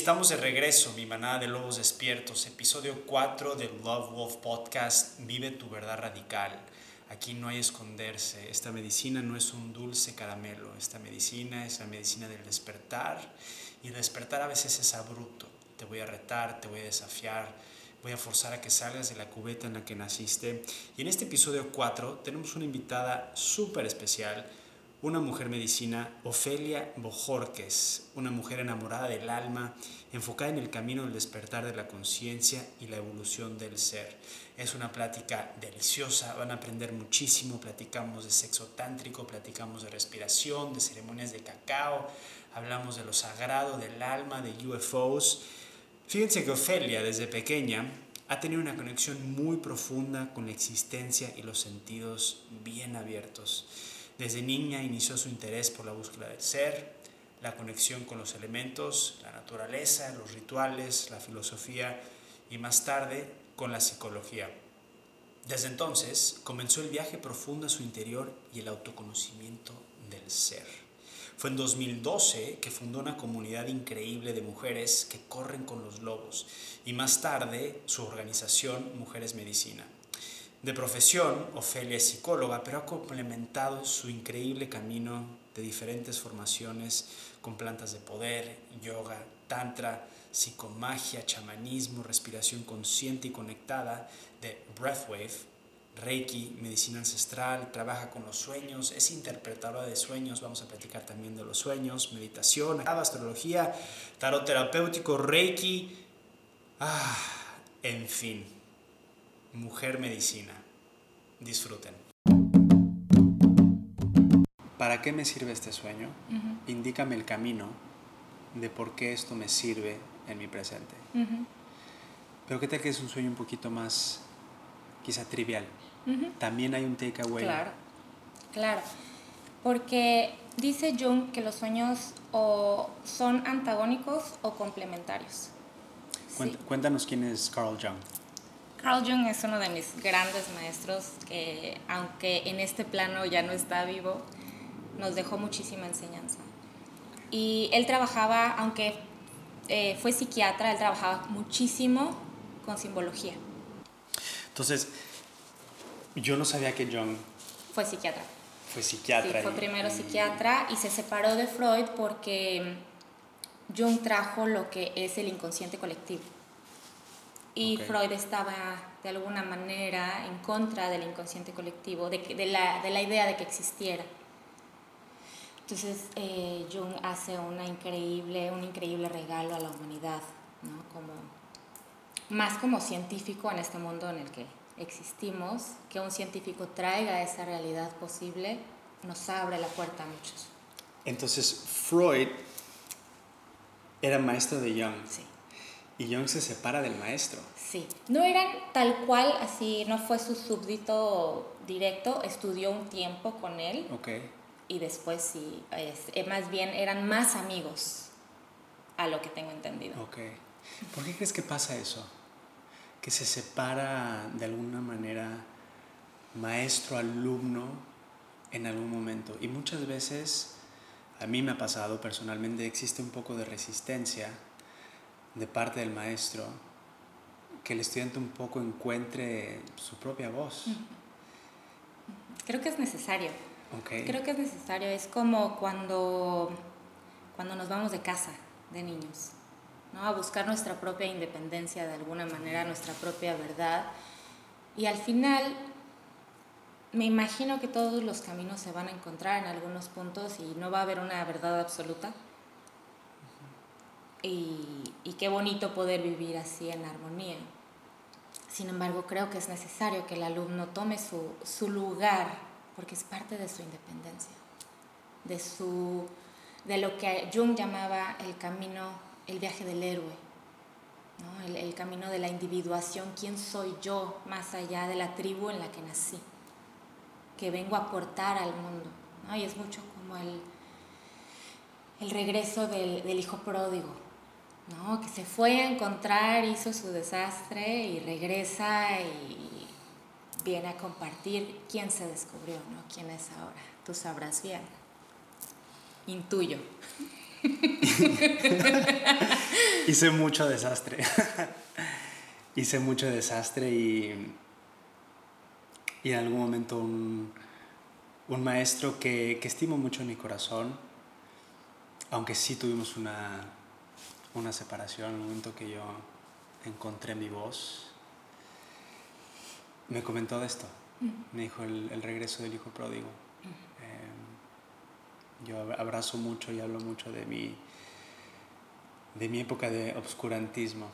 estamos de regreso, mi manada de lobos despiertos, episodio 4 del Love Wolf Podcast, Vive tu verdad radical. Aquí no hay esconderse, esta medicina no es un dulce caramelo, esta medicina es la medicina del despertar y despertar a veces es abrupto. Te voy a retar, te voy a desafiar, voy a forzar a que salgas de la cubeta en la que naciste. Y en este episodio 4 tenemos una invitada súper especial una mujer medicina, Ofelia Bojorques, una mujer enamorada del alma, enfocada en el camino del despertar de la conciencia y la evolución del ser. Es una plática deliciosa, van a aprender muchísimo, platicamos de sexo tántrico, platicamos de respiración, de ceremonias de cacao, hablamos de lo sagrado del alma, de UFOs. Fíjense que Ofelia desde pequeña ha tenido una conexión muy profunda con la existencia y los sentidos bien abiertos. Desde niña inició su interés por la búsqueda del ser, la conexión con los elementos, la naturaleza, los rituales, la filosofía y más tarde con la psicología. Desde entonces comenzó el viaje profundo a su interior y el autoconocimiento del ser. Fue en 2012 que fundó una comunidad increíble de mujeres que corren con los lobos y más tarde su organización Mujeres Medicina. De profesión, Ofelia es psicóloga, pero ha complementado su increíble camino de diferentes formaciones con plantas de poder, yoga, tantra, psicomagia, chamanismo, respiración consciente y conectada, de breathwave, reiki, medicina ancestral, trabaja con los sueños, es interpretadora de sueños, vamos a platicar también de los sueños, meditación, astrología, tarot terapéutico, reiki, ah, en fin Mujer Medicina. Disfruten. ¿Para qué me sirve este sueño? Indícame el camino de por qué esto me sirve en mi presente. Pero qué tal que es un sueño un poquito más, quizá trivial. También hay un takeaway. Claro, claro. Porque dice Jung que los sueños o son antagónicos o complementarios. Cuéntanos quién es Carl Jung. Carl Jung es uno de mis grandes maestros que, aunque en este plano ya no está vivo, nos dejó muchísima enseñanza. Y él trabajaba, aunque eh, fue psiquiatra, él trabajaba muchísimo con simbología. Entonces, yo no sabía que Jung... Fue psiquiatra. Fue psiquiatra. Sí, fue primero psiquiatra y se separó de Freud porque Jung trajo lo que es el inconsciente colectivo y Freud estaba de alguna manera en contra del inconsciente colectivo, de, de, la, de la, idea de que existiera. Entonces eh, Jung hace una increíble, un increíble regalo a la humanidad, ¿no? como, más como científico en este mundo en el que existimos, que un científico traiga esa realidad posible, nos abre la puerta a muchos. Entonces Freud era maestro de Jung. Sí. Y Jung se separa del maestro. Sí, no eran tal cual, así, no fue su súbdito directo, estudió un tiempo con él. Ok. Y después sí, es, más bien eran más amigos, a lo que tengo entendido. Ok. ¿Por qué crees que pasa eso? Que se separa de alguna manera maestro-alumno en algún momento. Y muchas veces, a mí me ha pasado personalmente, existe un poco de resistencia de parte del maestro, que el estudiante un poco encuentre su propia voz. Creo que es necesario. Creo que es necesario. Es como cuando, cuando nos vamos de casa de niños, ¿no? a buscar nuestra propia independencia de alguna manera, nuestra propia verdad. Y al final, me imagino que todos los caminos se van a encontrar en algunos puntos y no va a haber una verdad absoluta y, y qué bonito poder vivir así en armonía. Sin embargo, creo que es necesario que el alumno tome su, su lugar, porque es parte de su independencia, de, su, de lo que Jung llamaba el camino, el viaje del héroe, ¿no? el, el, camino de la individuación, quién soy yo más allá de la tribu en la que nací, que vengo a aportar al mundo. ¿no? Y es mucho como el, el regreso del, del hijo pródigo, ¿no? que se fue a encontrar, hizo su desastre y regresa y viene a compartir quién se descubrió, ¿no? quién es ahora. Tú sabrás bien. Intuyo. hice mucho desastre. hice mucho desastre y, y en algún momento un, un maestro que, que, estimo mucho en mi corazón, aunque sí tuvimos una, una separación, el momento que yo encontré mi voz, me comentó de esto. Me dijo el, el, regreso del hijo pródigo. Eh, yo abrazo mucho y hablo mucho de mi, de mi época de obscurantismo.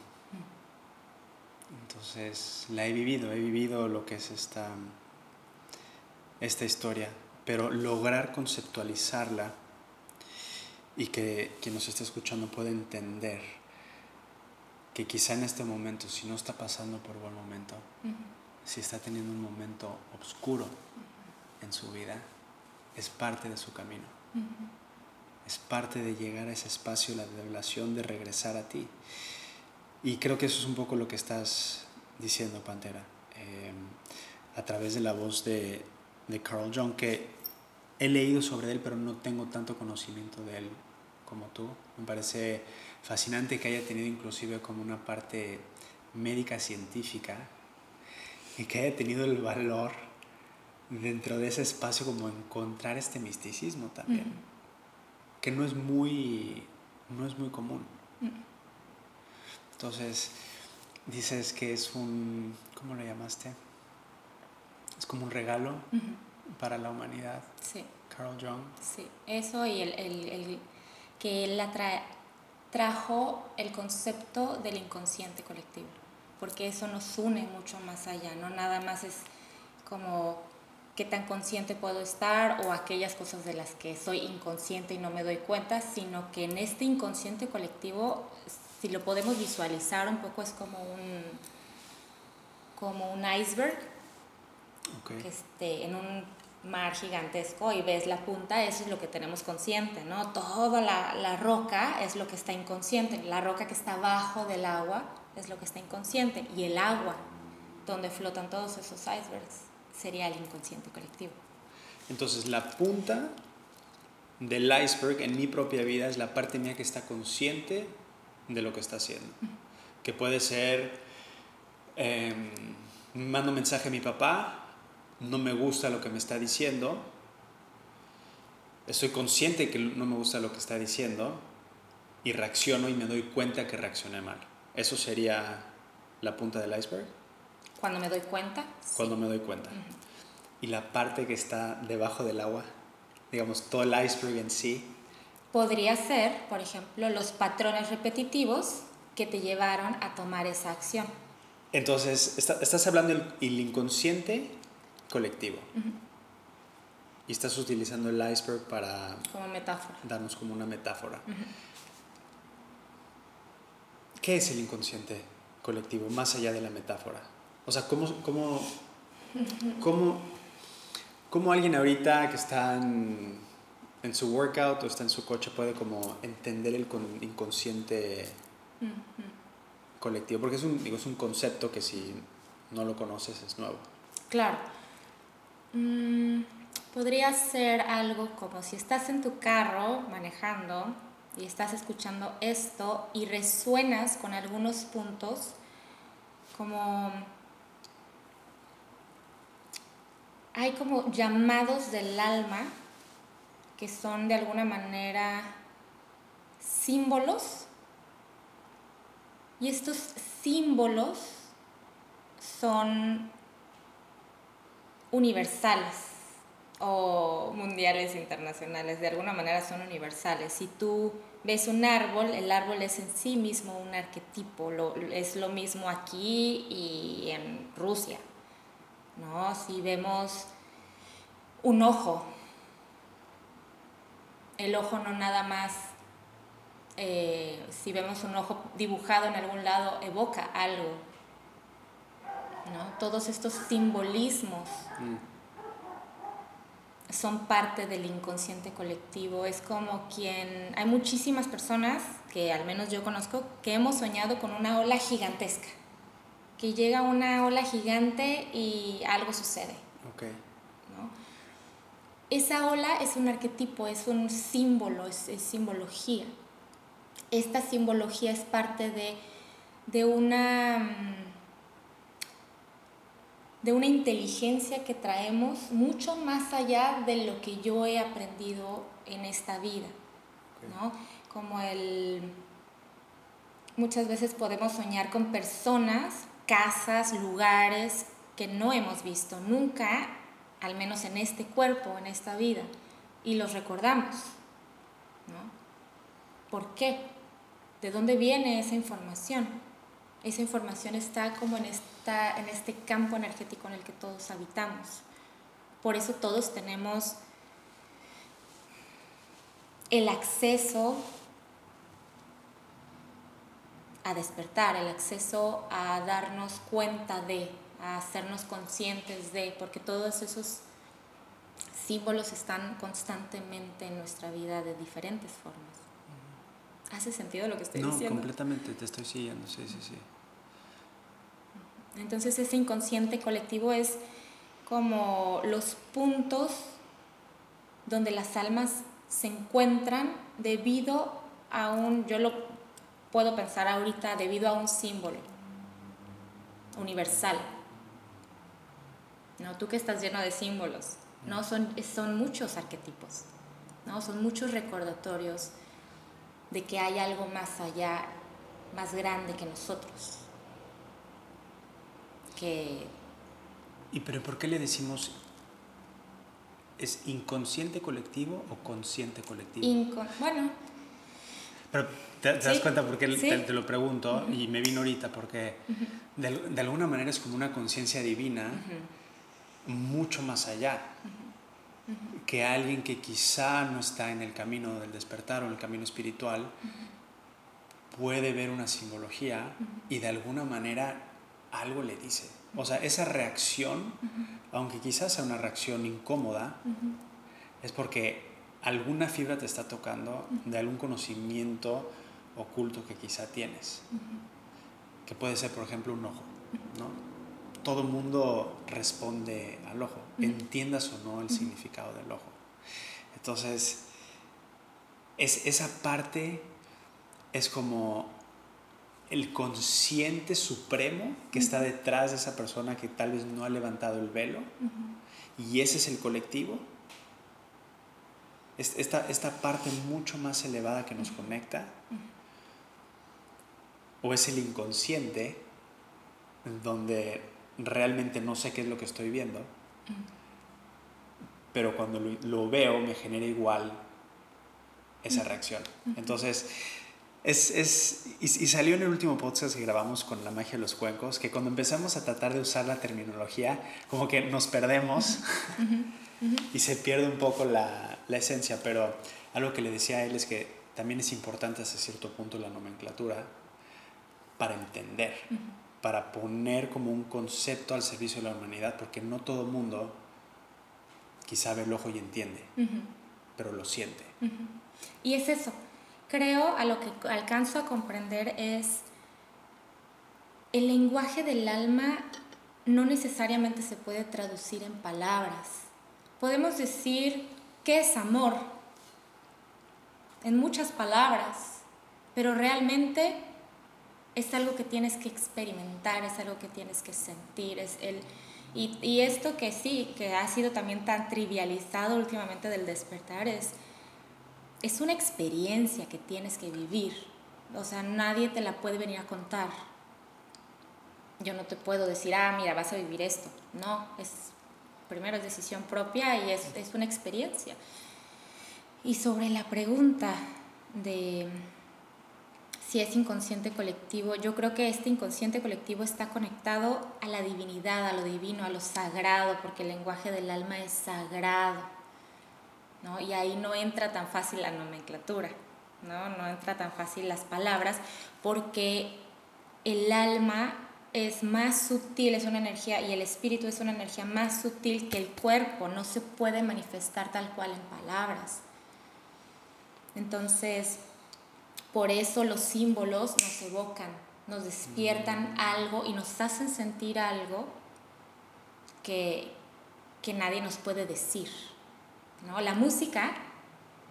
Entonces la he vivido, he vivido lo que es esta, esta historia, pero lograr conceptualizarla y que quien nos esté escuchando pueda entender que quizá en este momento, si no está pasando por buen momento, si está teniendo un momento oscuro en su vida, es parte de su camino. Es parte de llegar a ese espacio, la revelación de regresar a ti. Y creo que eso es un poco lo que estás diciendo, Pantera, eh, a través de la voz de, de Carl Jung, que he leído sobre él, pero no tengo tanto conocimiento de él como tú. Me parece fascinante que haya tenido inclusive como una parte médica científica y que haya tenido el valor dentro de ese espacio como encontrar este misticismo también, que no es muy, no es muy común. Entonces, dices que es un, ¿cómo lo llamaste? Es como un regalo para la humanidad. Sí. Carl Jung. Sí, eso y el, el, el que él trajo el concepto del inconsciente colectivo porque eso nos une mucho más allá, no nada más es como qué tan consciente puedo estar o aquellas cosas de las que soy inconsciente y no me doy cuenta, sino que en este inconsciente colectivo, si lo podemos visualizar un poco, es como un, como un iceberg, que esté en un mar gigantesco y ves la punta, eso es lo que tenemos consciente, ¿no? Toda la, la roca es lo que está inconsciente, la roca que está abajo del agua es lo que está inconsciente y el agua donde flotan todos esos icebergs sería el inconsciente colectivo. Entonces la punta del iceberg en mi propia vida es la parte mía que está consciente de lo que está haciendo. Que puede ser, eh, mando mensaje a mi papá, no me gusta lo que me está diciendo, estoy consciente que no me gusta lo que está diciendo y reacciono y me doy cuenta que reaccioné mal. ¿Eso sería la punta del iceberg? Cuando me doy cuenta. Cuando me doy cuenta. Y la parte que está debajo del agua, digamos, todo el iceberg en sí. Podría ser, por ejemplo, los patrones repetitivos que te llevaron a tomar esa acción. Entonces, estás hablando del inconsciente colectivo. Y estás utilizando el iceberg para... Como metáfora. Darnos como una metáfora. ¿Qué es el inconsciente colectivo, más allá de la metáfora? O sea, ¿cómo, cómo, cómo, cómo alguien ahorita que está en, su workout o está en su coche puede como entender el inconsciente colectivo? Porque es un, digo, es un concepto que si no lo conoces es nuevo. Claro. Mm, podría ser algo como si estás en tu carro manejando y estás escuchando esto y resuenas con algunos puntos como hay como llamados del alma que son de alguna manera símbolos. Y estos símbolos son universales o mundiales internacionales, de alguna manera son universales. Si tú ves un árbol, el árbol es en sí mismo un arquetipo, lo, es lo mismo aquí y en Rusia. ¿no? Si vemos un ojo, el ojo no nada más, eh, si vemos un ojo dibujado en algún lado, evoca algo. ¿No? Todos estos simbolismos. Mm son parte del inconsciente colectivo. Es como quien... Hay muchísimas personas, que al menos yo conozco, que hemos soñado con una ola gigantesca. Que llega una ola gigante y algo sucede. Okay. ¿no? Esa ola es un arquetipo, es un símbolo, es, simbología. esta simbología es parte de, de una mm, de una inteligencia que traemos mucho más allá de lo que yo he aprendido en esta vida, ¿no? Como el... Muchas veces podemos soñar con personas, casas, lugares que no hemos visto nunca, al menos en este cuerpo, en esta vida, y los recordamos, ¿no? ¿Por qué? ¿De dónde viene esa información? Esa información está como en esta, en este campo energético en el que todos habitamos. Por eso todos tenemos el acceso a despertar, el acceso a darnos cuenta de, a hacernos conscientes de, porque todos esos símbolos están constantemente en nuestra vida de diferentes formas. ¿Hace sentido lo que estoy diciendo? No, completamente, te estoy siguiendo, sí, sí, sí. Entonces ese inconsciente colectivo es como los puntos donde las almas se encuentran debido a un, yo lo puedo pensar ahorita, debido a un símbolo universal. ¿No? Tú que estás lleno de símbolos, ¿no? Son, son muchos arquetipos, ¿no? Son muchos recordatorios de que hay algo más allá, más grande que nosotros. Que... ¿Y pero por qué le decimos es inconsciente colectivo o consciente colectivo? bueno. Pero te, das cuenta porque te, lo pregunto y me vino ahorita porque de, alguna manera es como una conciencia divina mucho más allá que alguien que quizá no está en el camino del despertar o en el camino espiritual puede ver una simbología y de alguna manera algo le dice. O sea, esa reacción, aunque quizás sea una reacción incómoda, es porque alguna fibra te está tocando de algún conocimiento oculto que quizá tienes. Que puede ser, por ejemplo, un ojo. ¿no? todo mundo responde al ojo, entiendas o no el significado del ojo. Entonces, es, esa parte es como el consciente supremo que está detrás de esa persona que tal vez no ha levantado el velo, y ese es el colectivo. Esta, esta parte mucho más elevada que nos conecta, o es el inconsciente donde realmente no sé qué es lo que estoy viendo, pero cuando lo, veo me genera igual esa reacción. Entonces, es, es y, salió en el último podcast que grabamos con la magia de los cuencos, que cuando empezamos a tratar de usar la terminología, como que nos perdemos y se pierde un poco la, la, esencia, pero algo que le decía a él es que también es importante hasta cierto punto la nomenclatura para entender para poner como un concepto al servicio de la humanidad, porque no todo el mundo quizá ve el ojo y entiende, pero lo siente. Y es eso, creo a lo que alcanzo a comprender es el lenguaje del alma no necesariamente se puede traducir en palabras. Podemos decir qué es amor en muchas palabras, pero realmente es algo que tienes que experimentar, es algo que tienes que sentir, es el... Y, y esto que sí, que ha sido también tan trivializado últimamente del despertar, es, es una experiencia que tienes que vivir. O sea, nadie te la puede venir a contar. Yo no te puedo decir, ah, mira, vas a vivir esto. No, es primero es decisión propia y es, es una experiencia. Y sobre la pregunta de si es inconsciente colectivo, yo creo que este inconsciente colectivo está conectado a la divinidad, a lo divino, a lo sagrado, porque el lenguaje del alma es sagrado, ¿no? Y ahí no entra tan fácil la nomenclatura, ¿no? No entra tan fácil las palabras, porque el alma es más sutil, es una energía, y el espíritu es una energía más sutil que el cuerpo, no se puede manifestar tal cual en palabras. Entonces, por eso los símbolos nos evocan, nos despiertan mm. algo y nos hacen sentir algo que, que nadie nos puede decir. ¿No? La música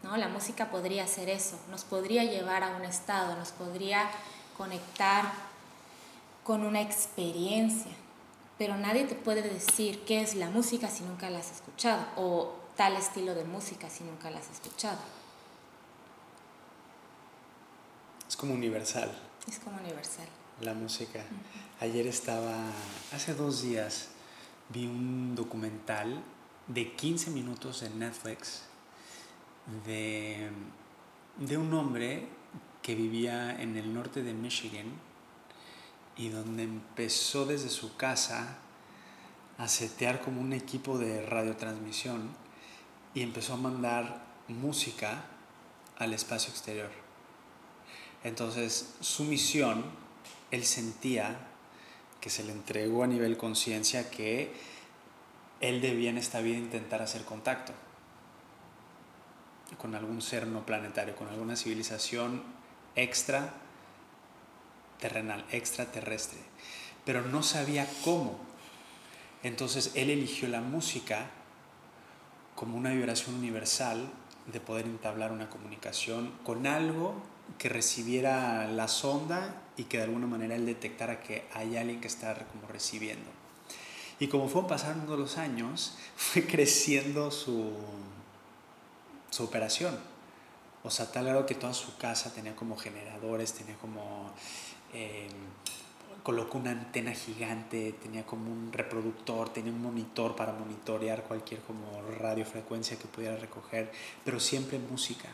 ¿no? La música podría hacer eso, nos podría llevar a un estado, nos podría conectar con una experiencia, pero nadie te puede decir qué es la música si nunca la has escuchado o tal estilo de música si nunca la has escuchado. Es como universal. Es como universal. La música. Ayer estaba, hace dos días, vi un documental de 15 minutos en Netflix de, de un hombre que vivía en el norte de Michigan y donde empezó desde su casa a setear como un equipo de radiotransmisión y empezó a mandar música al espacio exterior. Entonces su misión, él sentía que se le entregó a nivel conciencia que él debía en esta vida intentar hacer contacto con algún ser no planetario, con alguna civilización extra terrenal, extraterrestre, pero no sabía cómo. Entonces él eligió la música como una vibración universal de poder entablar una comunicación con algo que recibiera la sonda y que de alguna manera él detectara que hay alguien que está como recibiendo. Y como fueron pasando los años, fue creciendo su, su operación. O sea, tal grado que toda su casa tenía como generadores, tenía como... Eh, colocó una antena gigante, tenía como un reproductor, tenía un monitor para monitorear cualquier como radiofrecuencia que pudiera recoger, pero siempre música.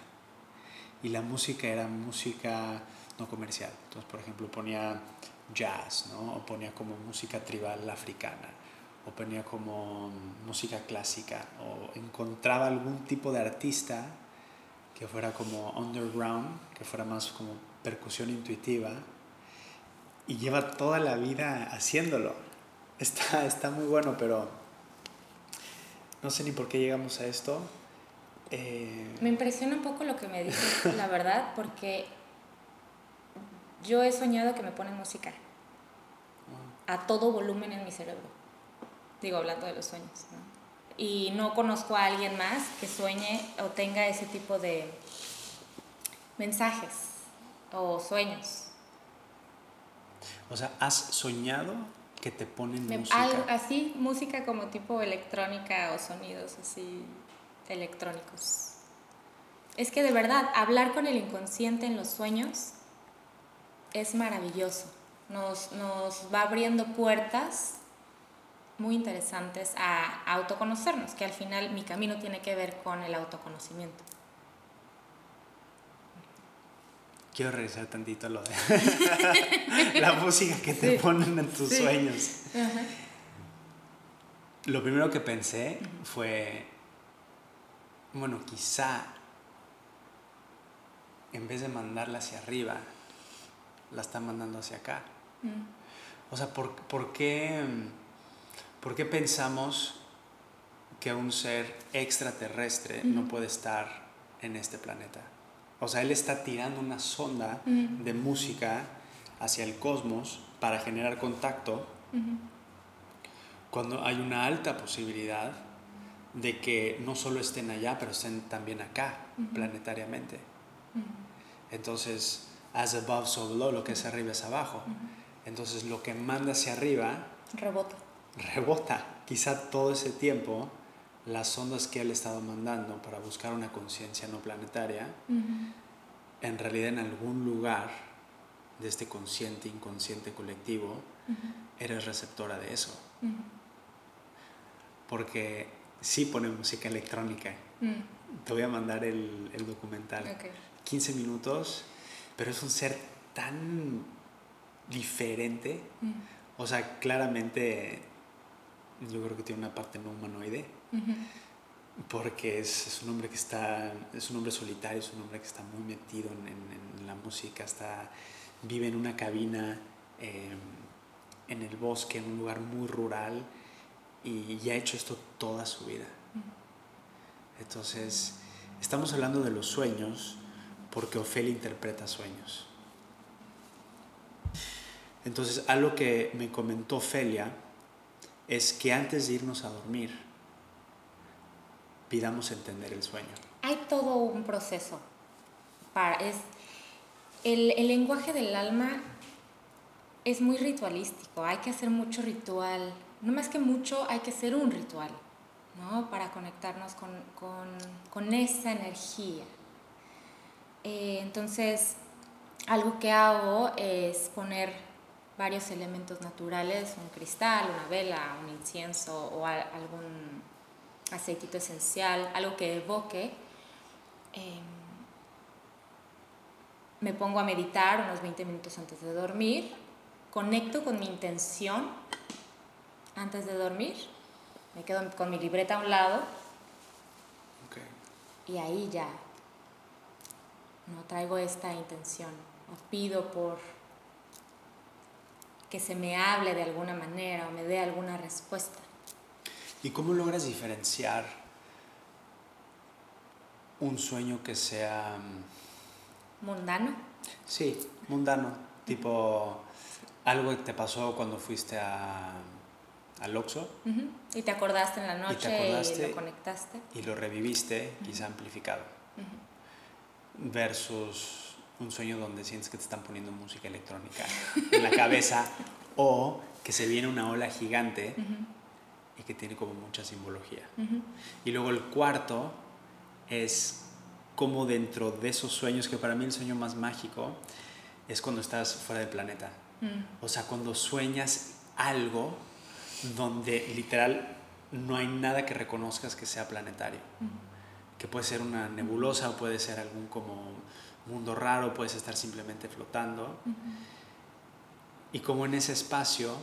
Y la música era música no comercial. Entonces, por ejemplo, ponía jazz, ¿no? O ponía como música tribal africana, o ponía como música clásica, o encontraba algún tipo de artista que fuera como underground, que fuera más como percusión intuitiva, y lleva toda la vida haciéndolo. Está, está muy bueno, pero no sé ni por qué llegamos a esto. Eh, me impresiona un poco lo que me dices, la verdad, porque yo he soñado que me ponen música a todo volumen en mi cerebro. Digo, hablando de los sueños. Y no conozco a alguien más que sueñe o tenga ese tipo de mensajes o sueños. O sea, ¿has soñado que te ponen música? así, música como tipo electrónica o sonidos así electrónicos. Es que de verdad, hablar con el inconsciente en los sueños es maravilloso. Nos, nos va abriendo puertas muy interesantes a autoconocernos, que al final mi camino tiene que ver con el autoconocimiento. Quiero regresar tantito a lo de la música que te ponen en tus sueños. Lo primero que pensé fue, bueno, quizá en vez de mandarla hacia arriba, la están mandando hacia acá. Mm. O sea, ¿por, qué, ¿por, qué, pensamos que un ser extraterrestre no puede estar en este planeta? O sea, él está tirando una sonda de música hacia el cosmos para generar contacto cuando hay una alta posibilidad de que no solo estén allá, pero estén también acá, planetariamente. Entonces, as above, so below, lo que es arriba es abajo. Entonces, lo que manda hacia arriba... Rebota. Rebota. Quizá todo ese tiempo las ondas que él estado mandando para buscar una conciencia no planetaria, en realidad en algún lugar de este consciente, inconsciente colectivo, eres receptora de eso. Porque sí pone música electrónica. Mm. Te voy a mandar el, el documental. 15 minutos, pero es un ser tan diferente. Mm. O sea, claramente yo creo que tiene una parte no humanoide porque es, un hombre que está, es un hombre solitario, es un hombre que está muy metido en, la música, está, vive en una cabina em, en el bosque, en un lugar muy rural y, ha hecho esto toda su vida. Entonces, estamos hablando de los sueños porque Ofelia interpreta sueños. Entonces, algo que me comentó Ofelia es que antes de irnos a dormir, pidamos entender el sueño. hay todo un proceso. Para, es, el, el lenguaje del alma es muy ritualístico, hay que hacer mucho ritual, no más que mucho, hay que hacer un ritual, ¿no? Para conectarnos con, con, con esa energía. Eh, entonces, algo que hago es poner varios elementos naturales, un cristal, una vela, un incienso o algún aceitito esencial, algo que evoque. Em, me pongo a meditar unos 20 minutos antes de dormir, conecto con mi intención antes de dormir, me quedo con mi libreta a un lado y ahí ya no traigo esta intención, o pido por que se me hable de alguna manera o me dé alguna respuesta. ¿Y cómo logras diferenciar un sueño que sea... Mm, ¿Mundano? Sí, mundano. Tipo, algo que te pasó cuando fuiste a, al Oxxo. Y te acordaste en la noche y, lo conectaste. Y lo reviviste, quizá amplificado. Versus un sueño donde sientes que te están poniendo música electrónica en la cabeza o que se viene una ola gigante y que tiene como mucha simbología. Y luego el cuarto es como dentro de esos sueños, que para mí el sueño más mágico es cuando estás fuera del planeta. Mm. O sea, cuando sueñas algo donde literal no hay nada que reconozcas que sea planetario. Que puede ser una nebulosa o puede ser algún como mundo raro, puedes estar simplemente flotando. Y como en ese espacio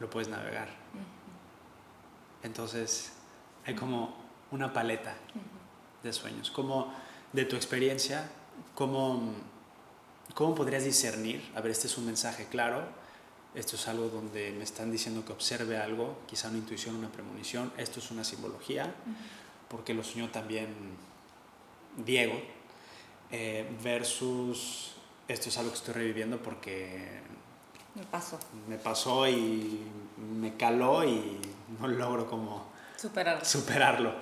lo puedes navegar. Entonces, hay como una paleta de sueños. Como de tu experiencia, ¿cómo, ¿cómo podrías discernir? A ver, este es un mensaje claro, esto es algo donde me están diciendo que observe algo, quizá una intuición, una premonición, esto es una simbología, porque lo soñó también Diego, eh, versus esto es algo que estoy reviviendo porque me pasó. Me pasó y me caló y no logro como superarlo. superarlo.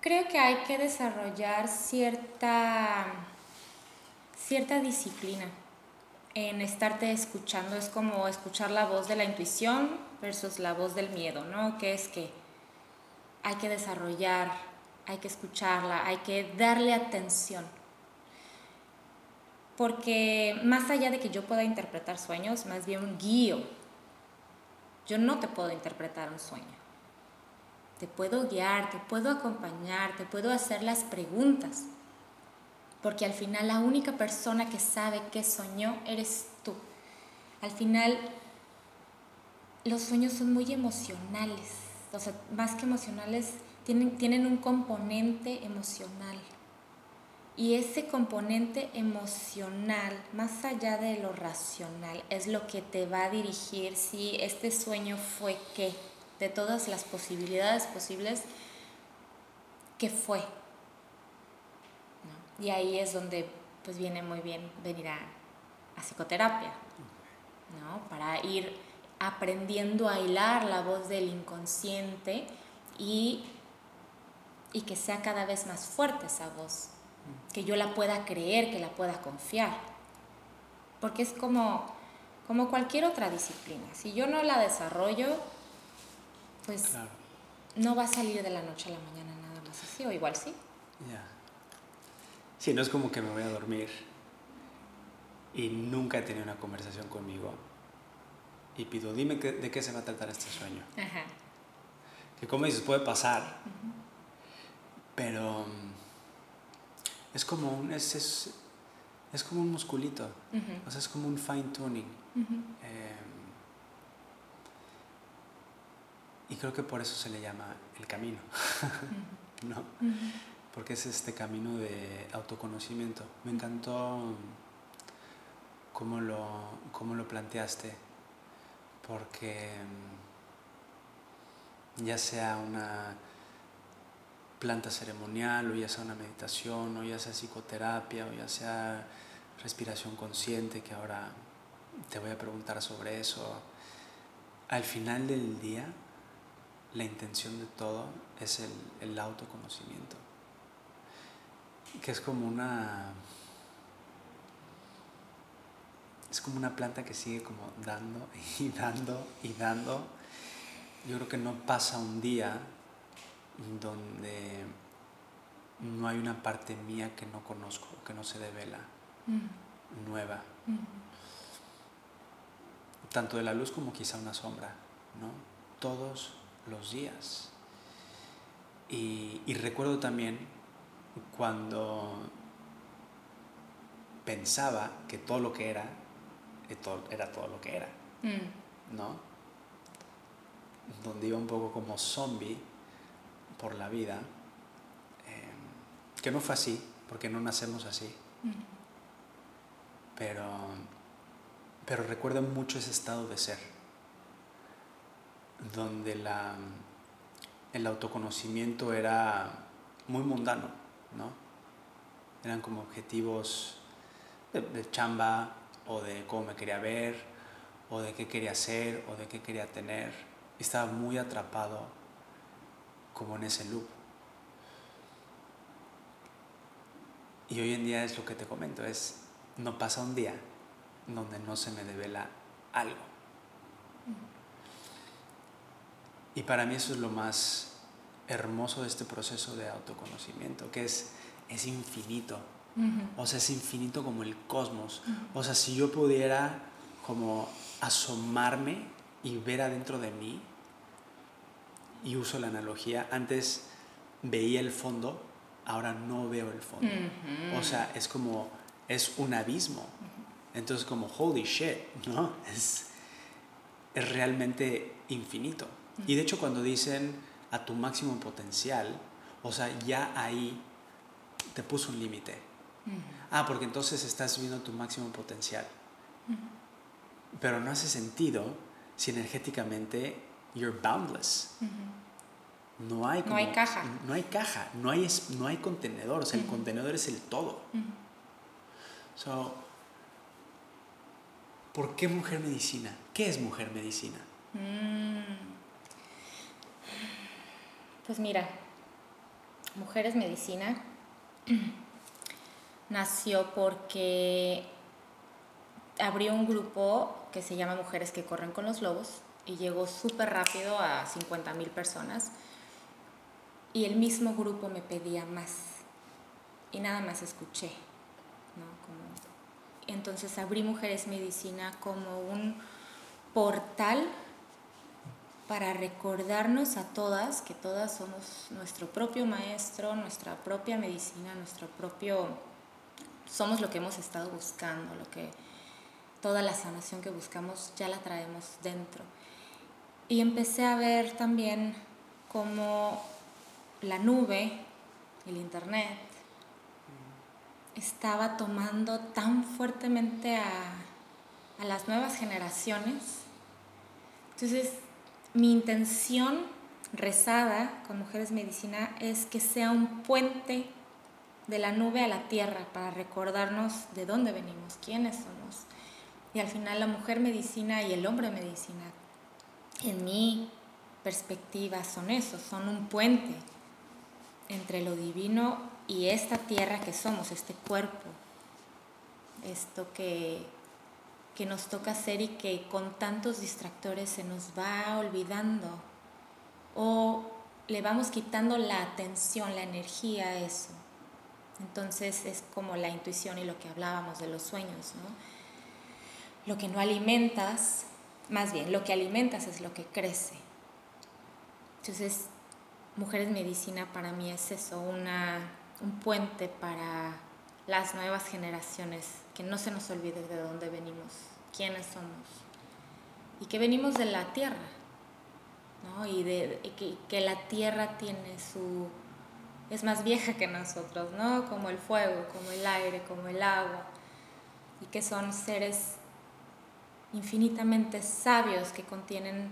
Creo que hay que desarrollar cierta, cierta disciplina en estarte escuchando. Es como escuchar la voz de la intuición versus la voz del miedo, ¿no? Que es que hay que desarrollar, hay que escucharla, hay que darle atención porque más allá de que yo pueda interpretar sueños, más bien un guío. Yo no te puedo interpretar un sueño. Te puedo guiar, te puedo acompañar, te puedo hacer las preguntas. Porque al final la única persona que sabe qué soñó eres tú. Al final los sueños son muy emocionales. O sea, más que emocionales, tienen, tienen un componente emocional. Y ese componente emocional, más allá de lo racional, es lo que te va a dirigir si este sueño fue qué, de todas las posibilidades posibles, qué fue. Y ahí es donde pues viene muy bien venir a, psicoterapia, ¿no? para ir aprendiendo a hilar la voz del inconsciente y, y que sea cada vez más fuerte esa voz que yo la pueda creer, que la pueda confiar. Porque es como, como cualquier otra disciplina. Si yo no la desarrollo, pues no va a salir de la noche a la mañana nada más así, o igual sí. Ya. Sí, no es como que me voy a dormir y nunca he tenido una conversación conmigo y pido, dime de qué se va a tratar este sueño. Ajá. Que como dices, puede pasar, pero es como un, es, es, es como un musculito, o sea, es como un fine tuning. Em, y creo que por eso se le llama el camino, ¿no? Porque es este camino de autoconocimiento. Me encantó cómo lo, cómo lo planteaste, porque em, ya sea una planta ceremonial o ya sea una meditación o ya sea psicoterapia o ya sea respiración consciente, que ahora te voy a preguntar sobre eso. Al final del día, la intención de todo es el, el autoconocimiento. Que es como una. Es como una planta que sigue como dando y dando y dando. Yo creo que no pasa un día donde no hay una parte mía que no conozco, que no se devela, mm. nueva. Mm. Tanto de la luz como quizá una sombra, ¿no? Todos los días. Y, recuerdo también cuando pensaba que todo lo que era eh, era todo lo que era, mm. ¿no? Donde iba un poco como zombie por la vida, em, que no fue así, porque no nacemos así, mm. pero, pero recuerdo mucho ese estado de ser, donde la, el autoconocimiento era muy mundano, ¿no? Eran como objetivos de, chamba o de cómo me quería ver o de qué quería hacer o de qué quería tener. Estaba muy atrapado como en ese loop. Y hoy en día es lo que te comento, es no pasa un día donde no se me devela algo. Y para mí eso es lo más hermoso de este proceso de autoconocimiento, que es, es infinito. O sea, es infinito como el cosmos. O sea, si yo pudiera como asomarme y ver adentro de mí, y uso la analogía, antes veía el fondo, ahora no veo el fondo. O sea, es como, es un abismo. Entonces como, holy shit, ¿no? Es, es realmente infinito. Y de hecho cuando dicen a tu máximo potencial, o sea, ya ahí te puso un límite. Ah, porque entonces estás viendo tu máximo potencial. Pero no hace sentido si energéticamente you're boundless. No hay, no hay caja. No hay caja, no hay, no hay contenedor, o sea, el contenedor es el todo. so, ¿Por qué mujer medicina? ¿Qué es mujer medicina? Mm. Pues mira, Mujeres Medicina nació porque abrió un grupo que se llama Mujeres que Corren con los Lobos y llegó súper rápido a 50 mil personas. Y el mismo grupo me pedía más. Y nada más escuché. Entonces abrí Mujeres Medicina como un portal para recordarnos a todas que todas somos nuestro propio maestro, nuestra propia medicina, nuestro propio... Somos lo que hemos estado buscando, lo que toda la sanación que buscamos ya la traemos dentro. Y empecé a ver también cómo la nube, el internet, estaba tomando tan fuertemente a, a las nuevas generaciones. Entonces mi intención rezada con Mujeres Medicina es que sea un puente de la nube a la tierra para recordarnos de dónde venimos, quiénes somos. Y al final la mujer medicina y el hombre medicina, en mi perspectiva, son eso, son un puente entre lo divino y esta tierra que somos, este cuerpo, esto que que nos toca hacer y que con tantos distractores se nos va olvidando o le vamos quitando la atención, la energía a eso. Entonces es como la intuición y lo que hablábamos de los sueños, ¿no? Lo que no alimentas, más bien, lo que alimentas es lo que crece. Entonces, Mujeres Medicina para mí es eso, una, un puente para las nuevas generaciones, que no se nos olvide de dónde venimos quiénes somos y que venimos de la tierra, ¿no? Y, de, que, la tierra tiene su... es más vieja que nosotros, ¿no? Como el fuego, como el aire, como el agua, y que son seres infinitamente sabios que contienen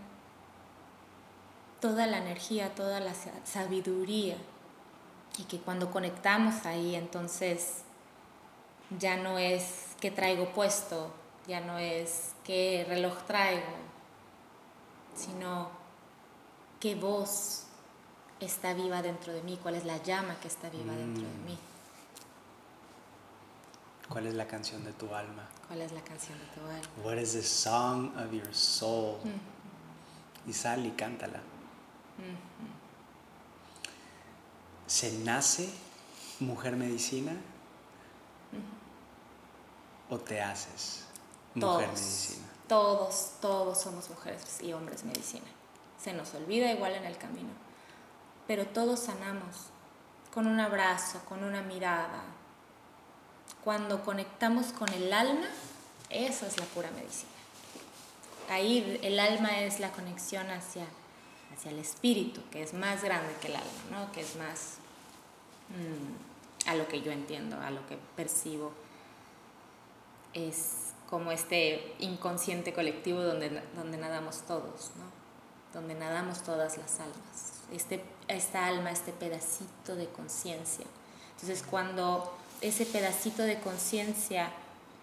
toda la energía, toda la sabiduría, y que cuando conectamos ahí entonces ya no es que traigo puesto ya no es qué reloj traigo, sino qué voz está viva dentro de mí, cuál es la llama que está viva dentro de Mm. mí, ¿Cuál es la canción de tu alma? cuál es la canción de tu alma. What is the song of your soul? Mm. Y sal y cántala. ¿Se nace mujer medicina? ¿O te haces mujer Todos, medicina? todos, todos somos mujeres y hombres medicina. Se nos olvida igual en el camino, pero todos sanamos con un abrazo, con una mirada. Cuando conectamos con el alma, eso es la pura medicina. Ahí el alma es la conexión hacia, hacia el espíritu, que es más grande que el alma, ¿no? que es más mm, a lo que yo entiendo, a lo que percibo es como este inconsciente colectivo donde, donde nadamos todos, ¿no? donde nadamos todas las almas, este, esta alma, este pedacito de conciencia. Entonces cuando ese pedacito de conciencia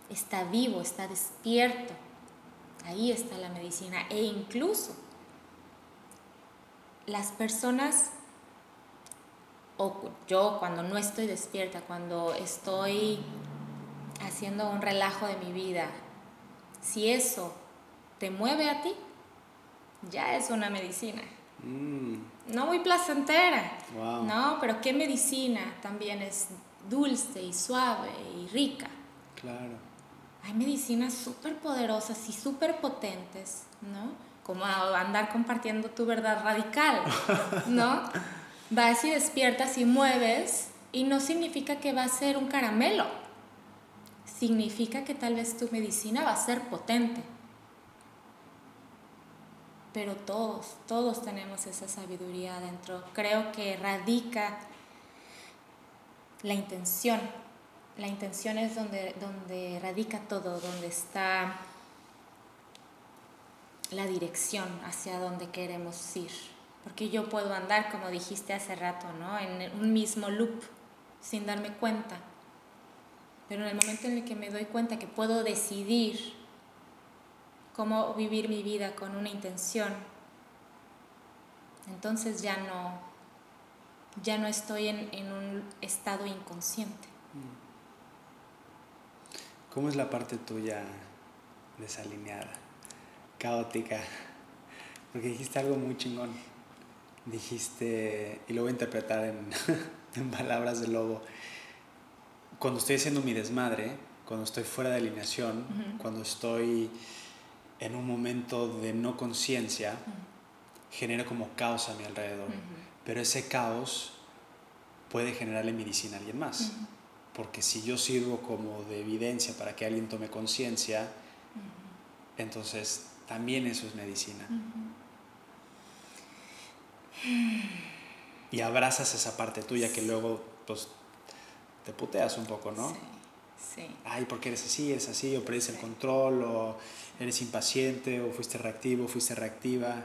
está vivo, está despierto, ahí está la medicina e incluso las personas o yo cuando no estoy despierta, cuando estoy haciendo un relajo de mi vida, si eso te mueve a ti, ya es una medicina. Mm, No muy placentera, Wow. no, pero qué medicina también es dulce y suave y rica. claro. Hay medicinas súper poderosas y súper potentes, ¿no? Como andar compartiendo tu verdad radical, ¿no? Vas y despiertas y mueves y no significa que va a ser un caramelo. Significa que tal vez tu medicina va a ser potente. Pero todos, todos tenemos esa sabiduría adentro. Creo que radica la intención. La intención es donde, donde radica todo, donde está la dirección hacia donde queremos ir. Porque yo puedo andar, como dijiste hace rato, ¿no? en un mismo loop sin darme cuenta. Pero en el momento en el que me doy cuenta que puedo decidir cómo vivir mi vida con una intención, entonces ya no, ya no estoy en, en un estado inconsciente. ¿Cómo es la parte tuya desalineada, caótica? Porque dijiste algo muy chingón. Dijiste, y lo voy a interpretar en, en palabras de lobo, cuando estoy haciendo mi desmadre, cuando estoy fuera de alineación, cuando estoy en un momento de no conciencia, genero como caos a mi alrededor. Pero ese caos puede generarle medicina a alguien más. Porque si yo sirvo como de evidencia para que alguien tome conciencia, entonces también eso es medicina. Y abrazas esa parte tuya que luego pues, te puteas un poco, ¿no? Sí, sí. Ay, ¿por qué eres así? ¿Eres así? ¿O pierdes el control? ¿O eres impaciente? ¿O fuiste reactivo? ¿Fuiste reactiva?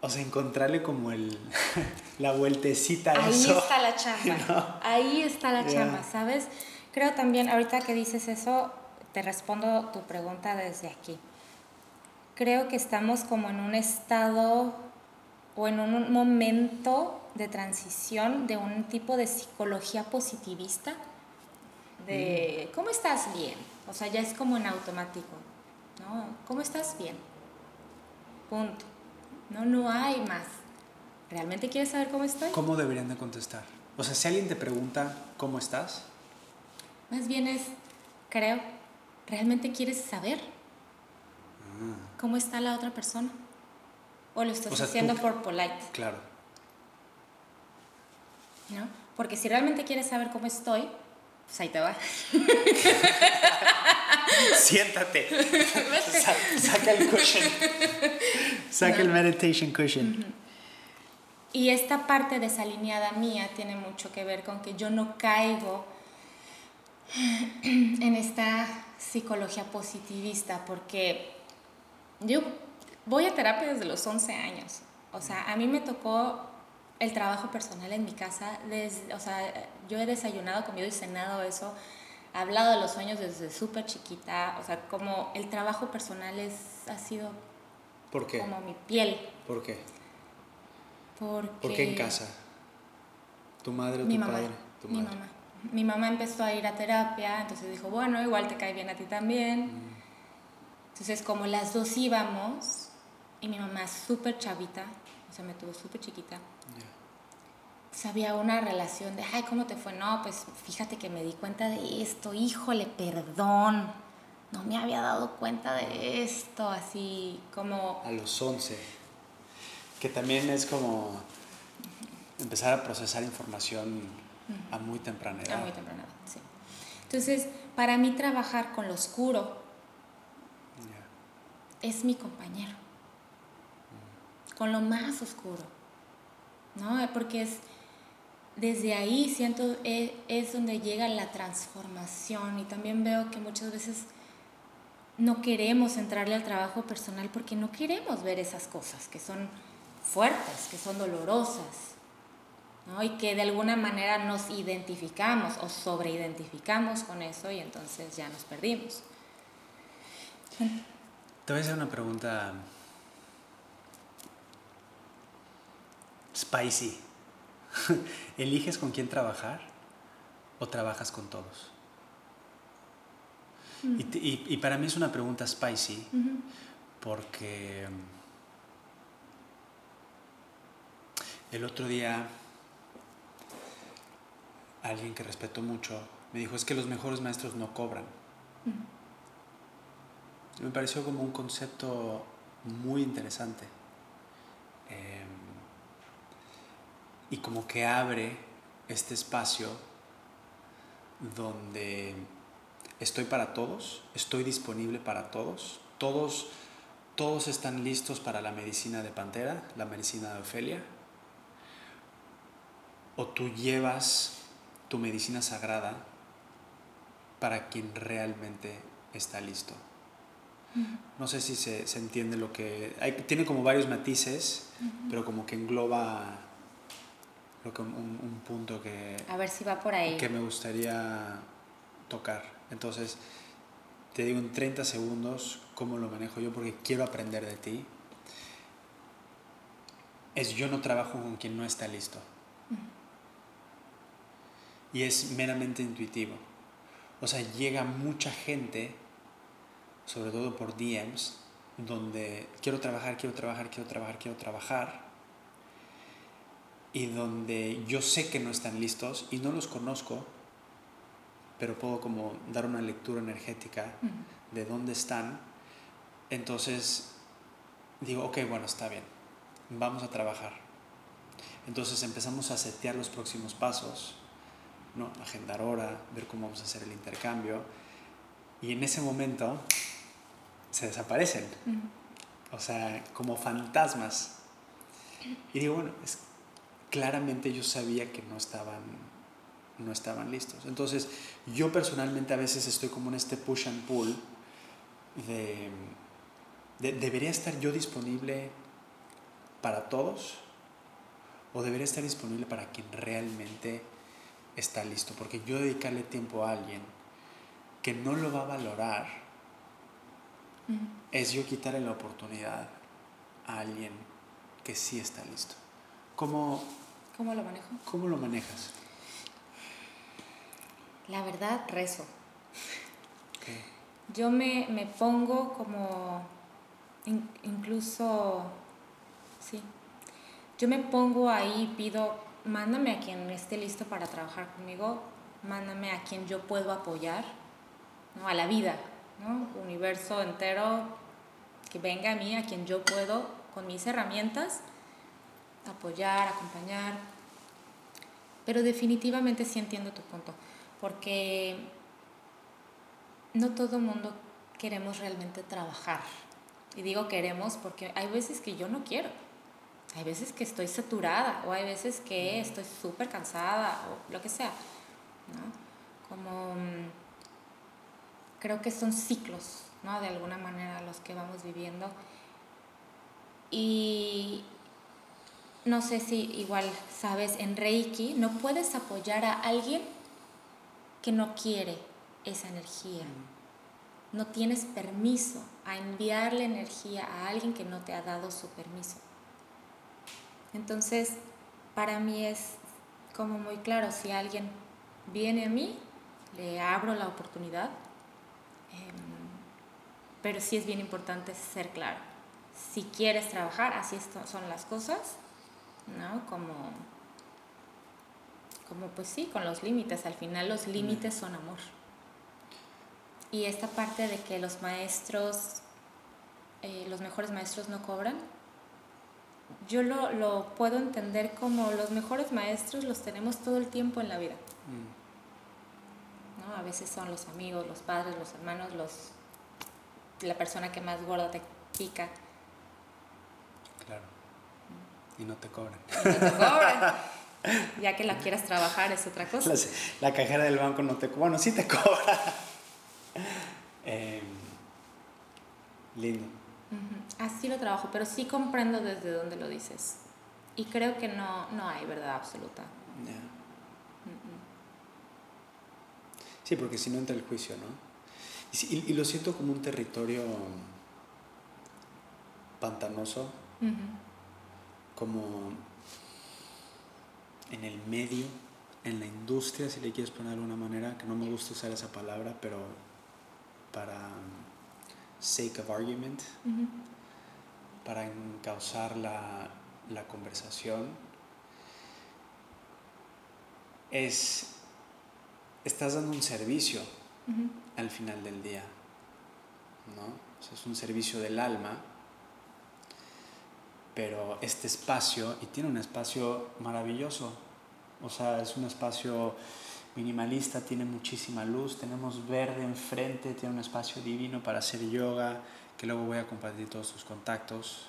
O sea, encontrarle como el, la vueltecita a Ahí eso. está la chamba. Ahí está la Yeah. chamba, ¿sabes? Creo también, ahorita que dices eso, te respondo tu pregunta desde aquí. Creo que estamos como en un estado o en un momento de transición de un tipo de psicología positivista, de ¿cómo estás bien? O sea, ya es como en automático, ¿no? ¿Cómo estás bien? Punto. No, no hay más. ¿Realmente quieres saber cómo estoy? ¿Cómo deberían de contestar? O sea, si alguien te pregunta, ¿cómo estás? Más bien es, creo, ¿realmente quieres saber cómo está la otra persona? ¿O lo estás O sea, tú- haciendo por polite? Claro. ¿No? Porque si realmente quieres saber cómo estoy, pues ahí te va. Siéntate. Sa- saca el cushion. Saca el meditation cushion. Y esta parte desalineada mía tiene mucho que ver con que yo no caigo en esta psicología positivista porque yo voy a terapia desde los 11 años. O sea, a mí me tocó el trabajo personal en mi casa. Desde, o sea, yo he desayunado, comido y cenado eso. He hablado de los sueños desde súper chiquita. O sea, como el trabajo personal es, ha sido ¿Por qué? Como mi piel. ¿Por qué? Porque... ¿Por qué en casa? ¿Tu madre o mi tu mamá, padre? Tu mi madre. mamá. Mi mamá empezó a ir a terapia, entonces dijo, bueno, igual te cae bien a ti también. Mm. Entonces, como las dos íbamos, y mi mamá súper chavita, o sea, me tuvo súper chiquita, Ya. Pues había una relación de, ay, ¿cómo te fue? No, pues fíjate que me di cuenta de esto, híjole, perdón, no me había dado cuenta de esto, así como, A los 11. Que también es como empezar a procesar información a muy temprana edad. a muy temprana edad, sí. Entonces, para mí trabajar con lo oscuro es mi compañero, con lo más oscuro, ¿no? Porque es, desde ahí siento, es, es donde llega la transformación y también veo que muchas veces no queremos entrarle al trabajo personal porque no queremos ver esas cosas que son fuertes, que son dolorosas, ¿no? Y que de alguna manera nos identificamos o sobreidentificamos con eso y entonces ya nos perdimos. Te voy a hacer una pregunta spicy. ¿Eliges con quién trabajar o trabajas con todos? Y, te- y- y para mí es una pregunta spicy porque mm, el otro día alguien que respeto mucho me dijo, es que los mejores maestros no cobran. Me pareció como un concepto muy interesante. Y como que abre este espacio donde estoy para todos, estoy disponible para todos, todos, todos están listos para la medicina de Pantera, la medicina de Ofelia, o tú llevas tu medicina sagrada para quien realmente está listo. No sé si se, se entiende lo que... hay- tiene como varios matices, pero como que engloba lo que un, un- un punto que, A ver si va por ahí. que me gustaría tocar. Entonces, te digo en 30 segundos cómo lo manejo yo porque quiero aprender de ti. Es yo no trabajo con quien no está listo. Y es meramente intuitivo. O sea, llega mucha gente, sobre todo por DMs, donde quiero trabajar, quiero trabajar, quiero trabajar, quiero trabajar. Y donde yo sé que no están listos y no los conozco, pero puedo como dar una lectura energética Ujú. de dónde están. Entonces digo, ok, bueno, está bien, vamos a trabajar. Entonces empezamos a setear los próximos pasos, ¿no? agendar hora, ver cómo vamos a hacer el intercambio. Y en ese momento se desaparecen, Ujú. o sea, como fantasmas. Y digo, bueno, es, claramente yo sabía que no estaban, no estaban listos. Entonces, yo personalmente a veces estoy como en este push and pull de, de- ¿debería estar yo disponible para todos? ¿O debería estar disponible para quien realmente está listo? Porque yo dedicarle tiempo a alguien que no lo va a valorar es yo quitarle la oportunidad a alguien que sí está listo. ¿Cómo, ¿Cómo lo manejo? cómo lo manejas? La verdad, rezo. Ok. Yo me, me pongo como, in- incluso, sí, yo me pongo ahí, pido, mándame a quien esté listo para trabajar conmigo, mándame a quien yo puedo apoyar, ¿no? A la vida, ¿no? Universo entero, que venga a mí, a quien yo puedo, con mis herramientas, apoyar, acompañar. Pero definitivamente sí entiendo tu punto, porque no todo mundo queremos realmente trabajar. Y digo queremos porque hay veces que yo no quiero. Hay veces que estoy saturada o hay veces que estoy súper cansada o lo que sea. ¿no? Como mm, creo que son ciclos, ¿no? De alguna manera los que vamos viviendo. Y no sé si igual sabes, en Reiki no puedes apoyar a alguien que no quiere esa energía. no tienes permiso a enviarle energía a alguien que no te ha dado su permiso. Entonces, para mí es como muy claro, si alguien viene a mí, le abro la oportunidad, em, pero sí es bien importante ser claro. Si quieres trabajar, así son las cosas, ¿no? Como, como pues sí, con los límites. Al final los límites son amor. Y esta parte de que los maestros, eh, los mejores maestros no cobran, yo lo, lo, puedo entender como los mejores maestros los tenemos todo el tiempo en la vida. ¿No? A veces son los amigos, los padres, los hermanos, los, la persona que más gorda te pica. Y no te cobran. Y no te cobran. ya que la quieras trabajar es otra cosa. La, la cajera del banco no te cobra. Bueno, sí te cobra. Em, lindo. Así lo trabajo, pero sí comprendo desde dónde lo dices. Y creo que no, no hay verdad absoluta. Sí, porque si no entra el juicio, ¿no? Y, lo siento como un territorio pantanoso, como en el medio, en la industria, si le quieres poner de alguna manera, que no me gusta usar esa palabra, pero para sake of argument, para encauzar la, la conversación, es, estás dando un servicio al final del día, ¿no? es un servicio del alma, pero este espacio, y tiene un espacio maravilloso, o sea, es un espacio minimalista, tiene muchísima luz, tenemos verde enfrente, tiene un espacio divino para hacer yoga, que luego voy a compartir todos sus contactos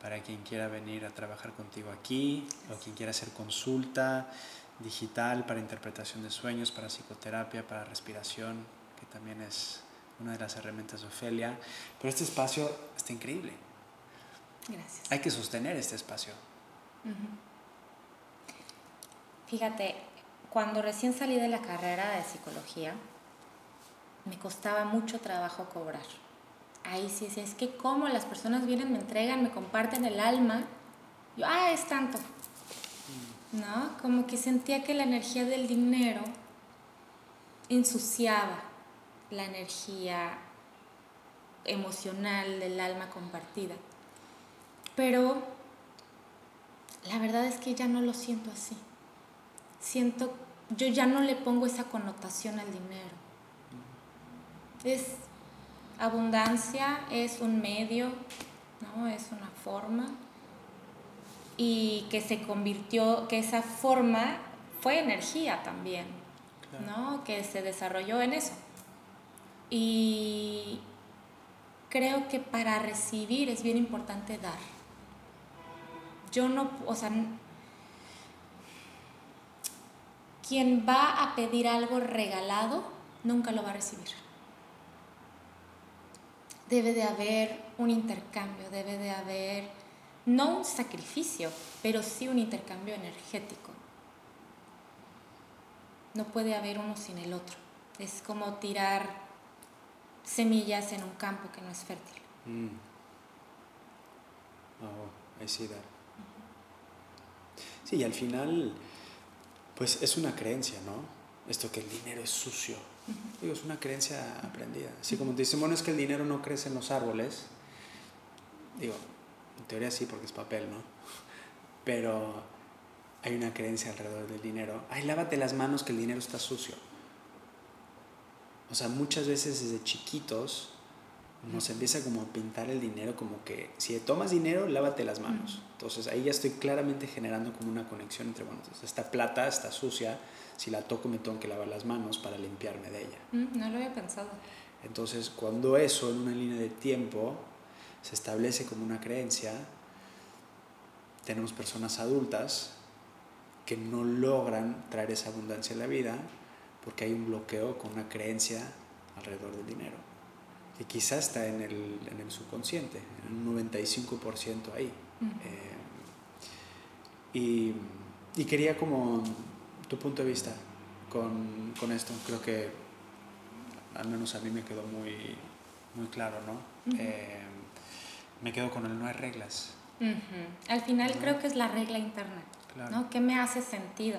para quien quiera venir a trabajar contigo aquí o quien quiera hacer consulta digital para interpretación de sueños, para psicoterapia, para respiración, que también es una de las herramientas de Ofelia. Pero este espacio está increíble. Gracias. Hay que sostener este espacio. Fíjate, cuando recién salí de la carrera de psicología, me costaba mucho trabajo cobrar. Ahí sí, sí, es que como las personas vienen, me entregan, me comparten el alma, yo, ah, es tanto. ¿No? Como que sentía que la energía del dinero ensuciaba la energía emocional del alma compartida. Pero la verdad es que ya no lo siento así siento, yo ya no le pongo esa connotación al dinero. Es abundancia, es un medio, ¿no? Es una forma. Y que se convirtió, que esa forma fue energía también, ¿no? Que se desarrolló en eso. Y creo que para recibir es bien importante dar. Yo no, o sea, quien va a pedir algo regalado nunca lo va a recibir. Debe de haber un intercambio, debe de haber, no un sacrificio, pero sí un intercambio energético. No puede haber uno sin el otro. Es como tirar semillas en un campo que no es fértil. Mm. Oh, I see that. Sí, al final pues es una creencia, ¿no? Esto que el dinero es sucio. Digo, es una creencia aprendida. Así como te dicen, bueno, es que el dinero no crece en los árboles. Digo, en teoría sí, porque es papel, ¿no? Pero hay una creencia alrededor del dinero. Ay, lávate las manos que el dinero está sucio. O sea, muchas veces desde chiquitos nos empieza como a pintar el dinero como que si tomas dinero, lávate las manos. Entonces ahí ya estoy claramente generando como una conexión entre, bueno, esta plata está sucia, si la toco me tengo que lavar las manos para limpiarme de ella. Mm, no lo había pensado. Entonces cuando eso en una línea de tiempo se establece como una creencia, tenemos personas adultas que no logran traer esa abundancia a la vida porque hay un bloqueo con una creencia alrededor del dinero que quizás está en el, en el subconsciente, en un 95% ahí. Eh, y, y, quería como tu punto de vista con, con, esto, creo que al menos a mí me quedó muy, claro, ¿no? Eh, me quedo con el no hay reglas. Al final creo que es la regla interna, ¿no? ¿Qué me hace sentido?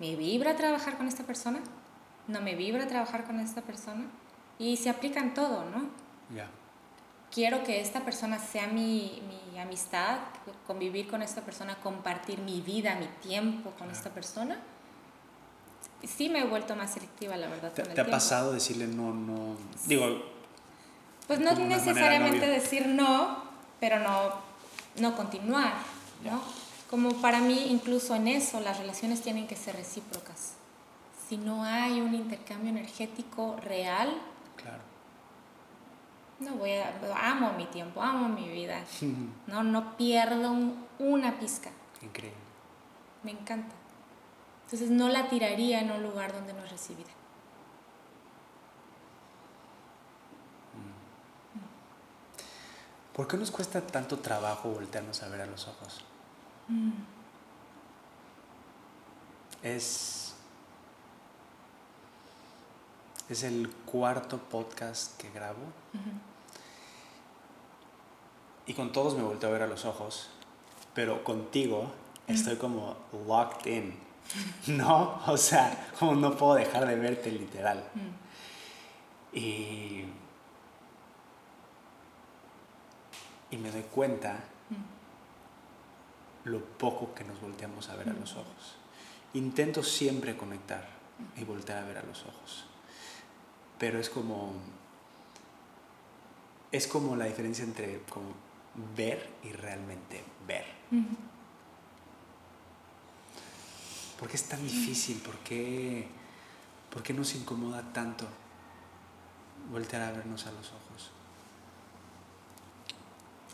¿Me vibra trabajar con esta persona? ¿No me vibra trabajar con esta persona? Y se aplican todo, ¿no? Ya. Quiero que esta persona sea mi, mi, amistad, convivir con esta persona, compartir mi vida, mi tiempo con esta persona. Sí me he vuelto más selectiva, la verdad. ¿Te, ¿te ha pasado decirle no, no? Digo... Pues no necesariamente decir no, pero no no continuar, ¿no? Como para mí, incluso en eso, las relaciones tienen que ser recíprocas. Si no hay un intercambio energético real, claro. No voy a, amo mi tiempo, amo mi vida, no, no pierdo una pizca. Increíble. Me encanta. Entonces no la tiraría en un lugar donde no es recibida. ¿Por qué nos cuesta tanto trabajo voltearnos a ver a los ojos? Mm. Es. Es el cuarto podcast que grabo. Y con todos me volteo a ver a los ojos. Pero contigo estoy como locked in. ¿No? O sea, como no puedo dejar de verte literal. Y y me doy cuenta lo poco que nos volteamos a ver a los ojos. Intento siempre conectar y voltear a ver a los ojos. Pero es como. Es como la diferencia entre como ver y realmente ver. ¿Por qué es tan difícil? ¿Por qué, ¿Por qué nos incomoda tanto voltear a vernos a los ojos?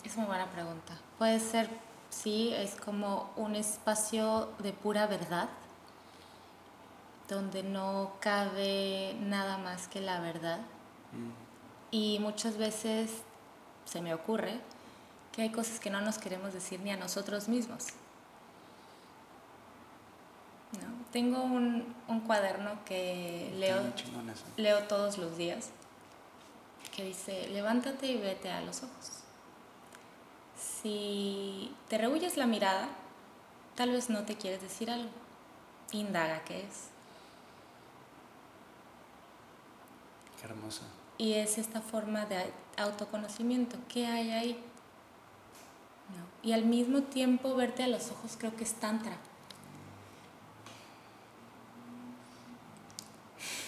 Es muy buena pregunta. Puede ser, sí, es como un espacio de pura verdad, donde no cabe nada más que la verdad. Mm. Y muchas veces se me ocurre que hay cosas que no nos queremos decir ni a nosotros mismos. Tengo un, un, cuaderno que leo, leo todos los días que dice, levántate y vete a los ojos. Si te rehuyes la mirada, tal vez no te quieres decir algo. Indaga qué es. Qué hermoso. Y es esta forma de autoconocimiento. ¿Qué hay ahí? Y al mismo tiempo verte a los ojos creo que es tantra.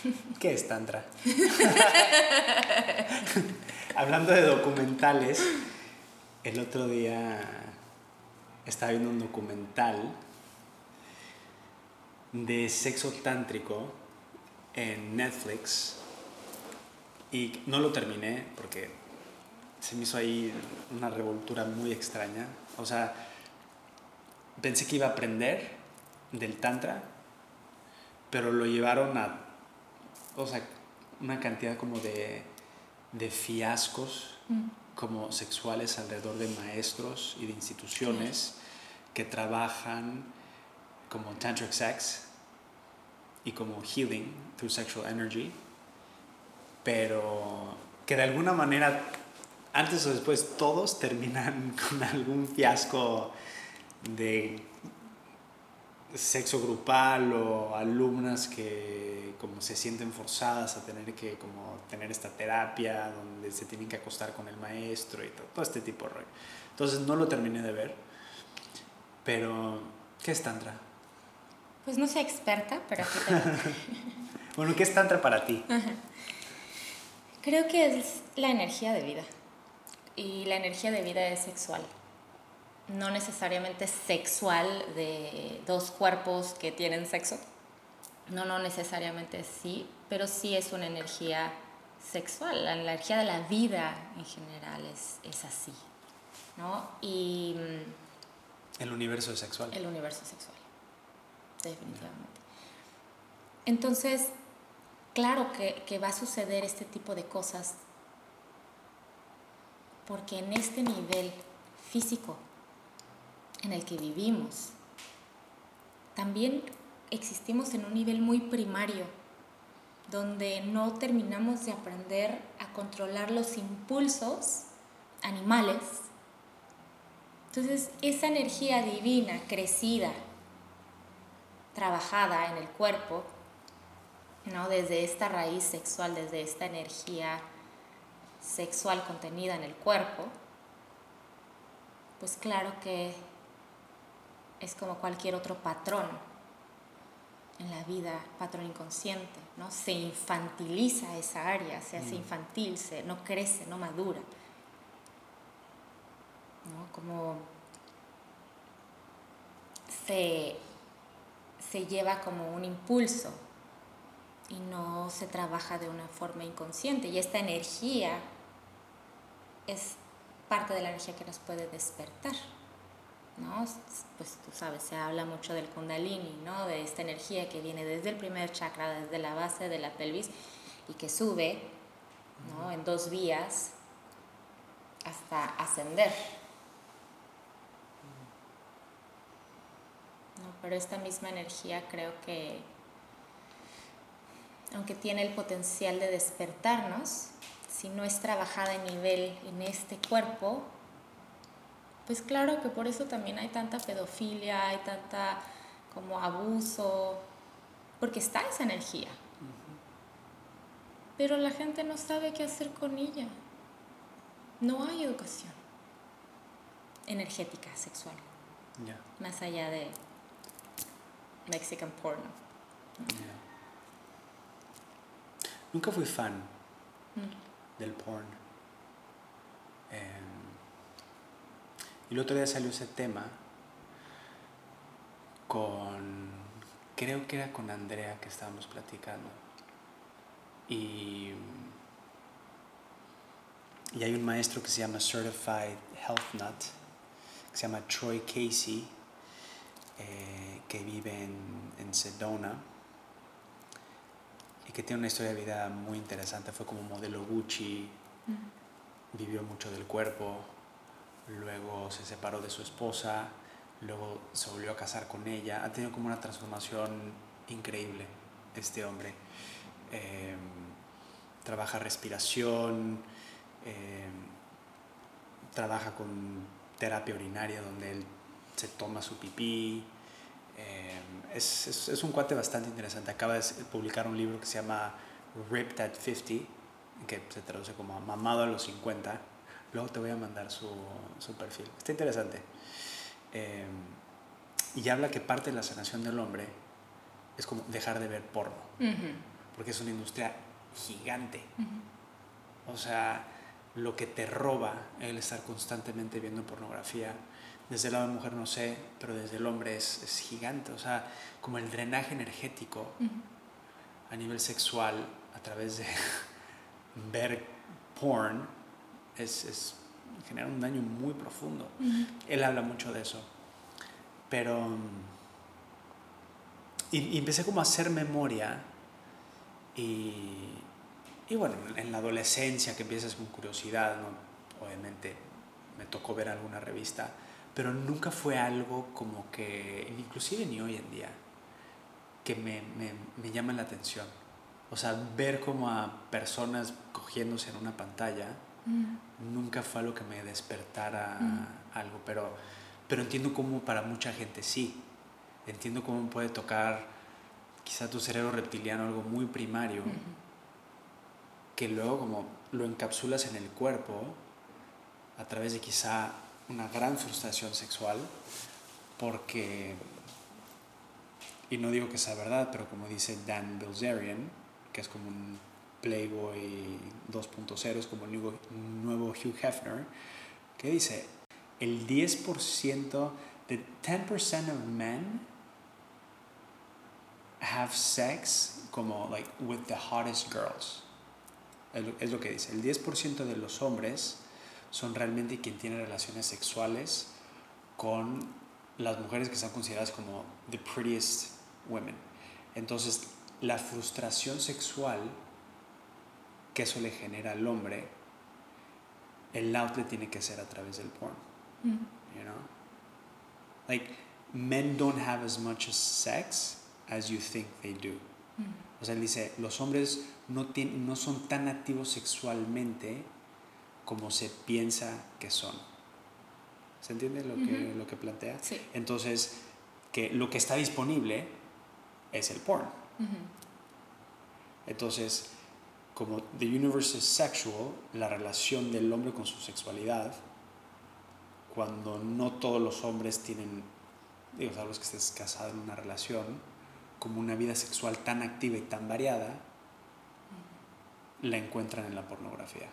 ¿Qué es tantra? Hablando de documentales, el otro día estaba viendo un documental de sexo tántrico en Netflix y no lo terminé porque se me hizo ahí una revoltura muy extraña. O sea, pensé que iba a aprender del tantra, pero lo llevaron a, o sea, una cantidad como de, de fiascos. Mm como sexuales alrededor de maestros y de instituciones que trabajan como tantric sex y como healing through sexual energy, pero que de alguna manera antes o después todos terminan con algún fiasco de sexo grupal o alumnas que como se sienten forzadas a tener que como tener esta terapia donde se tienen que acostar con el maestro y todo, este tipo de rollo. Entonces no lo terminé de ver, pero ¿qué es Tantra? Pues no soy experta, pero Bueno, ¿qué es Tantra para ti? Creo que es la energía de vida y la energía de vida es sexual no necesariamente sexual de dos cuerpos que tienen sexo. No, no necesariamente sí, pero sí es una energía sexual. La energía de la vida en general es, es así. ¿no? Y, mm, el universo es sexual. El universo sexual, definitivamente. Entonces, claro que, va a suceder este tipo de cosas porque en este nivel físico en el que vivimos. También existimos en un nivel muy primario, donde no terminamos de aprender a controlar los impulsos animales. Entonces, esa energía divina, crecida, trabajada en el cuerpo, ¿no? desde esta raíz sexual, desde esta energía sexual contenida en el cuerpo, pues claro que es como cualquier otro patrón en la vida, patrón inconsciente, ¿no? Se infantiliza esa área, se hace mm. infantil, se, no crece, no madura. ¿no? Como se, se lleva como un impulso y no se trabaja de una forma inconsciente. Y esta energía es parte de la energía que nos puede despertar. ¿no? Pues tú sabes, se habla mucho del kundalini, ¿no? De esta energía que viene desde el primer chakra, desde la base de la pelvis y que sube, ¿no? En dos vías hasta ascender. Pero esta misma energía creo que, aunque tiene el potencial de despertarnos, si no es trabajada en nivel en este cuerpo, pues claro que por eso también hay tanta pedofilia, hay tanta como abuso, porque está esa energía. Pero la gente no sabe qué hacer con ella. No hay educación energética, sexual. Más allá de Mexican porno. Nunca fui fan mm. del porn. Em, y el otro día salió ese tema con, creo que era con Andrea que estábamos platicando. Y, y hay un maestro que se llama Certified Health Nut, que se llama Troy Casey, eh, que vive en, en Sedona que tiene una historia de vida muy interesante. Fue como modelo Gucci, vivió mucho del cuerpo, luego se separó de su esposa, luego se volvió a casar con ella. Ha tenido como una transformación increíble este hombre. Em, trabaja respiración, em, trabaja con terapia urinaria donde él se toma su pipí. Em, es, es, es, un cuate bastante interesante. Acaba de publicar un libro que se llama Ripped at 50, que se traduce como Mamado a los 50 Luego te voy a mandar su, su perfil. Está interesante. Eh, y habla que parte de la sanación del hombre es como dejar de ver porno. Porque es una industria gigante. O sea, lo que te roba el estar constantemente viendo pornografía. Desde el lado de mujer no sé, pero desde el hombre es, es gigante. O sea, como el drenaje energético a nivel sexual a través de ver porn es, es genera un daño muy profundo. Él habla mucho de eso. Pero... Y, empecé como a hacer memoria y, y bueno, en la adolescencia que empiezas con curiosidad, ¿no? obviamente me tocó ver alguna revista, pero nunca fue algo como que, inclusive ni hoy en día, que me, me, me llama la atención. O sea, ver como a personas cogiéndose en una pantalla, Mm. Nunca fue algo que me despertara mm. algo, pero, pero entiendo cómo para mucha gente sí. Entiendo cómo puede tocar quizá tu cerebro reptiliano algo muy primario, que luego como lo encapsulas en el cuerpo a través de quizá una gran frustración sexual, porque, y no digo que sea verdad, pero como dice Dan Bilzerian, que es como un Playboy 2.0, como el nuevo, Hugh Hefner, que dice, el 10%, the 10% of men have sex como like with the hottest girls. Es lo que dice, el 10% de los hombres son realmente quien tiene relaciones sexuales con las mujeres que son consideradas como the prettiest women. Entonces, la frustración sexual que eso le genera al hombre, el outlet tiene que ser a través del porn. Mm. You know? Like, men don't have as much sex as you think they do. Mm. O sea, él dice, los hombres no, tienen, no son tan activos sexualmente como se piensa que son. ¿Se entiende lo, que, lo que plantea? Sí. Entonces, que lo que está disponible es el porn. Entonces, como the universe is sexual, la relación del hombre con su sexualidad, cuando no todos los hombres tienen, digo, sabes que estés casado en una relación, como una vida sexual tan activa y tan variada, la encuentran en la pornografía.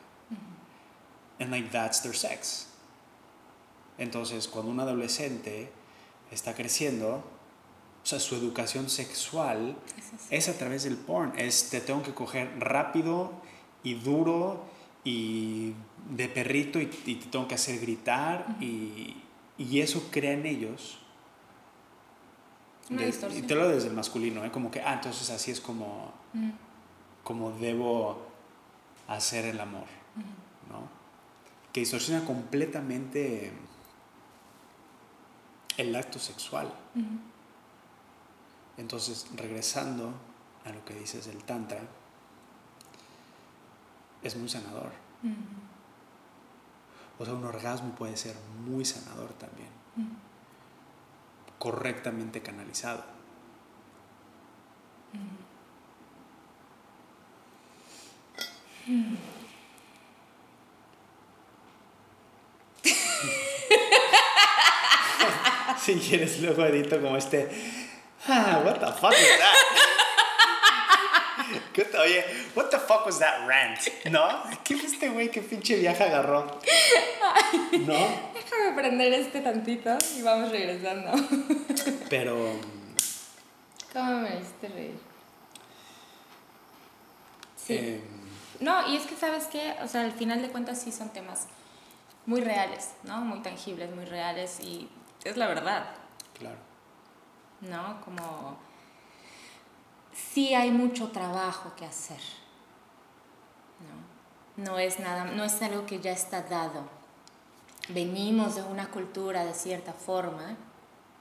And like that's their sex. Entonces, cuando un adolescente está creciendo, o sea, su educación sexual es, a través del porn. Es te tengo que coger rápido y duro y de perrito y, te tengo que hacer gritar y, y, eso crea en ellos. Una y te lo desde el masculino, ¿eh? como que, ah, entonces así es como, como debo hacer el amor. Que distorsiona completamente el acto sexual. Entonces, regresando a lo que dices del Tantra, es muy sanador. O sea, un orgasmo puede ser muy sanador también. Correctamente canalizado. Si quieres, luego edito como este. Ah, what the fuck was that? Oye, what the fuck was that rant? ¿No? ¿Qué fue este güey? ¿Qué pinche viaje agarró? ¿No? Déjame prender este tantito y vamos regresando. Pero. ¿Cómo me hiciste reír? Sí. Em, no, y es que, ¿sabes qué? O sea, al final de cuentas sí son temas muy reales, ¿no? Muy tangibles, muy reales y es la verdad. Claro. ¿No? Como sí hay mucho trabajo que hacer. ¿no? No es nada, no es algo que ya está dado. Venimos de una cultura de cierta forma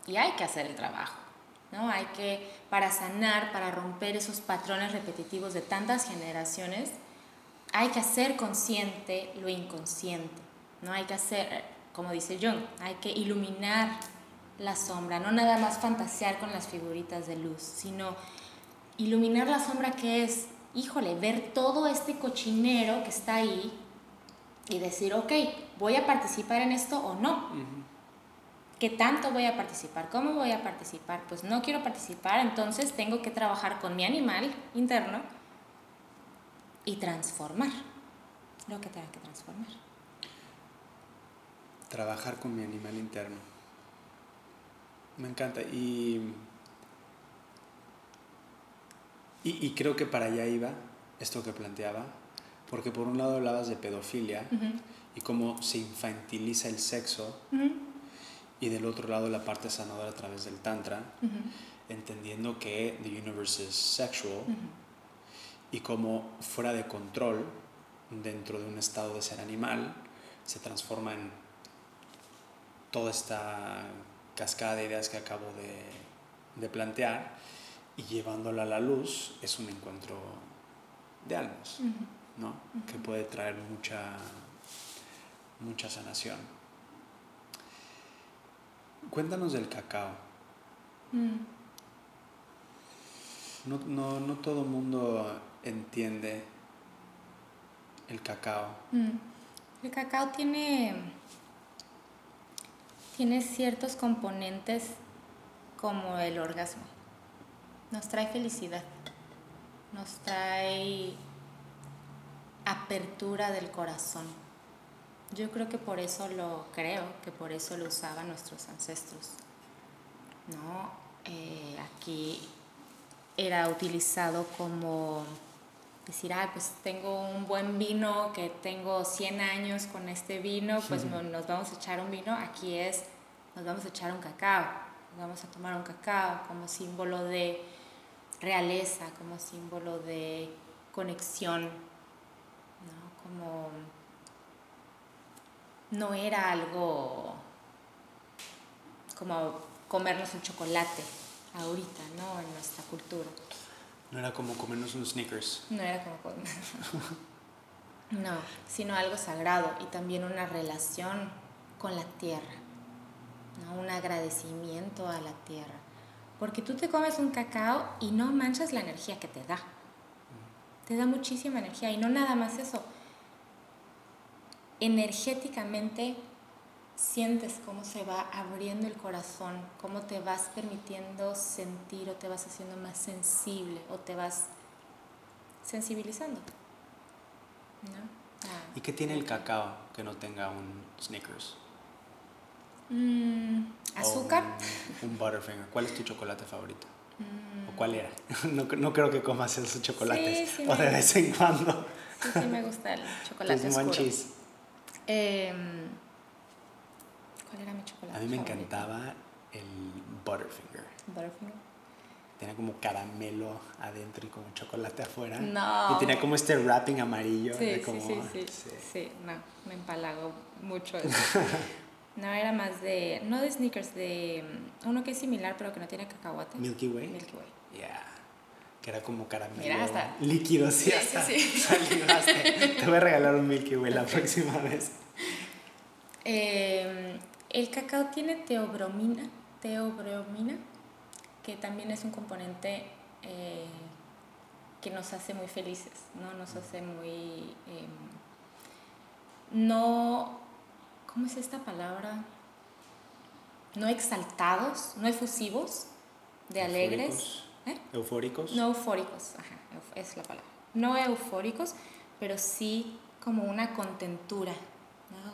y hay que hacer el trabajo. ¿no? Hay que, para sanar, para romper esos patrones repetitivos de tantas generaciones, hay que hacer consciente lo inconsciente. ¿No? Hay que hacer, como dice Jung, hay que iluminar la sombra, no nada más fantasear con las figuritas de luz, sino iluminar la sombra que es, híjole, ver todo este cochinero que está ahí y decir, ok, voy a participar en esto o no. ¿Qué tanto voy a participar? ¿Cómo voy a participar? Pues no quiero participar, entonces tengo que trabajar con mi animal interno y transformar lo que tenga que transformar. Trabajar con mi animal interno. Me encanta. Y y, creo que para allá iba esto que planteaba, porque por un lado hablabas de pedofilia y cómo se infantiliza el sexo, y del otro lado la parte sanadora a través del tantra, entendiendo que the universe is sexual y cómo fuera de control dentro de un estado de ser animal se transforma en toda esta cascada de ideas que acabo de, de plantear y llevándola a la luz es un encuentro de almas, ¿no? Que puede traer mucha, mucha sanación. Cuéntanos del cacao. Mm. No, no, no todo el mundo entiende el cacao. Mm. El cacao tiene, tiene ciertos componentes como el orgasmo nos trae felicidad, nos trae apertura del corazón. Yo creo que por eso lo creo, que por eso lo usaban nuestros ancestros. ¿no? Eh, aquí era utilizado como decir, ah, pues tengo un buen vino, que tengo 100 años con este vino, pues nos vamos a echar un vino. Aquí es, nos vamos a echar un cacao, nos vamos a tomar un cacao como símbolo de realeza, como símbolo de conexión, ¿no? Como no era algo como comernos un chocolate ahorita, ¿no? En nuestra cultura. No era como comernos un Snickers. No era como comer. no, sino algo sagrado y también una relación con la tierra, ¿no? un agradecimiento a la tierra. Porque tú te comes un cacao y no manchas la energía que te da. Te da muchísima energía y no nada más eso. Energéticamente sientes cómo se va abriendo el corazón, cómo te vas permitiendo sentir o te vas haciendo más sensible o te vas sensibilizando. ¿no? ¿Y qué tiene el cacao que no tenga un Snickers? Mm, azúcar. Un, Butterfinger. ¿Cuál es tu chocolate favorito? ¿O cuál era? No, no, creo que comas esos chocolates. o de vez en cuando. Sí, sí me gusta el chocolate oscuro. Eh, ¿Cuál era mi chocolate? A mí me encantaba el Butterfinger. Butterfinger. Tenía como caramelo adentro y como chocolate afuera. No. Y tenía como este wrapping amarillo. Sí, sí, sí, sí, sí. no, me empalago mucho eso. no, era más de, no de sneakers, de mm, uno que es similar pero que no tiene cacahuate. Milky Way. Milky Way. Yeah. Que era como caramelo Mira, hasta. líquido, sí, sí, hasta sí, sí. Te voy a regalar un Milky Way la próxima vez. Eh, el cacao tiene teobromina, teobromina, que también es un componente eh, que nos hace muy felices, ¿no? Nos hace muy... Em, no... ¿Cómo es esta palabra? No exaltados, no efusivos, de alegres. ¿Eh? ¿Eufóricos? No eufóricos, ajá, es la palabra. No eufóricos, pero sí como una contentura,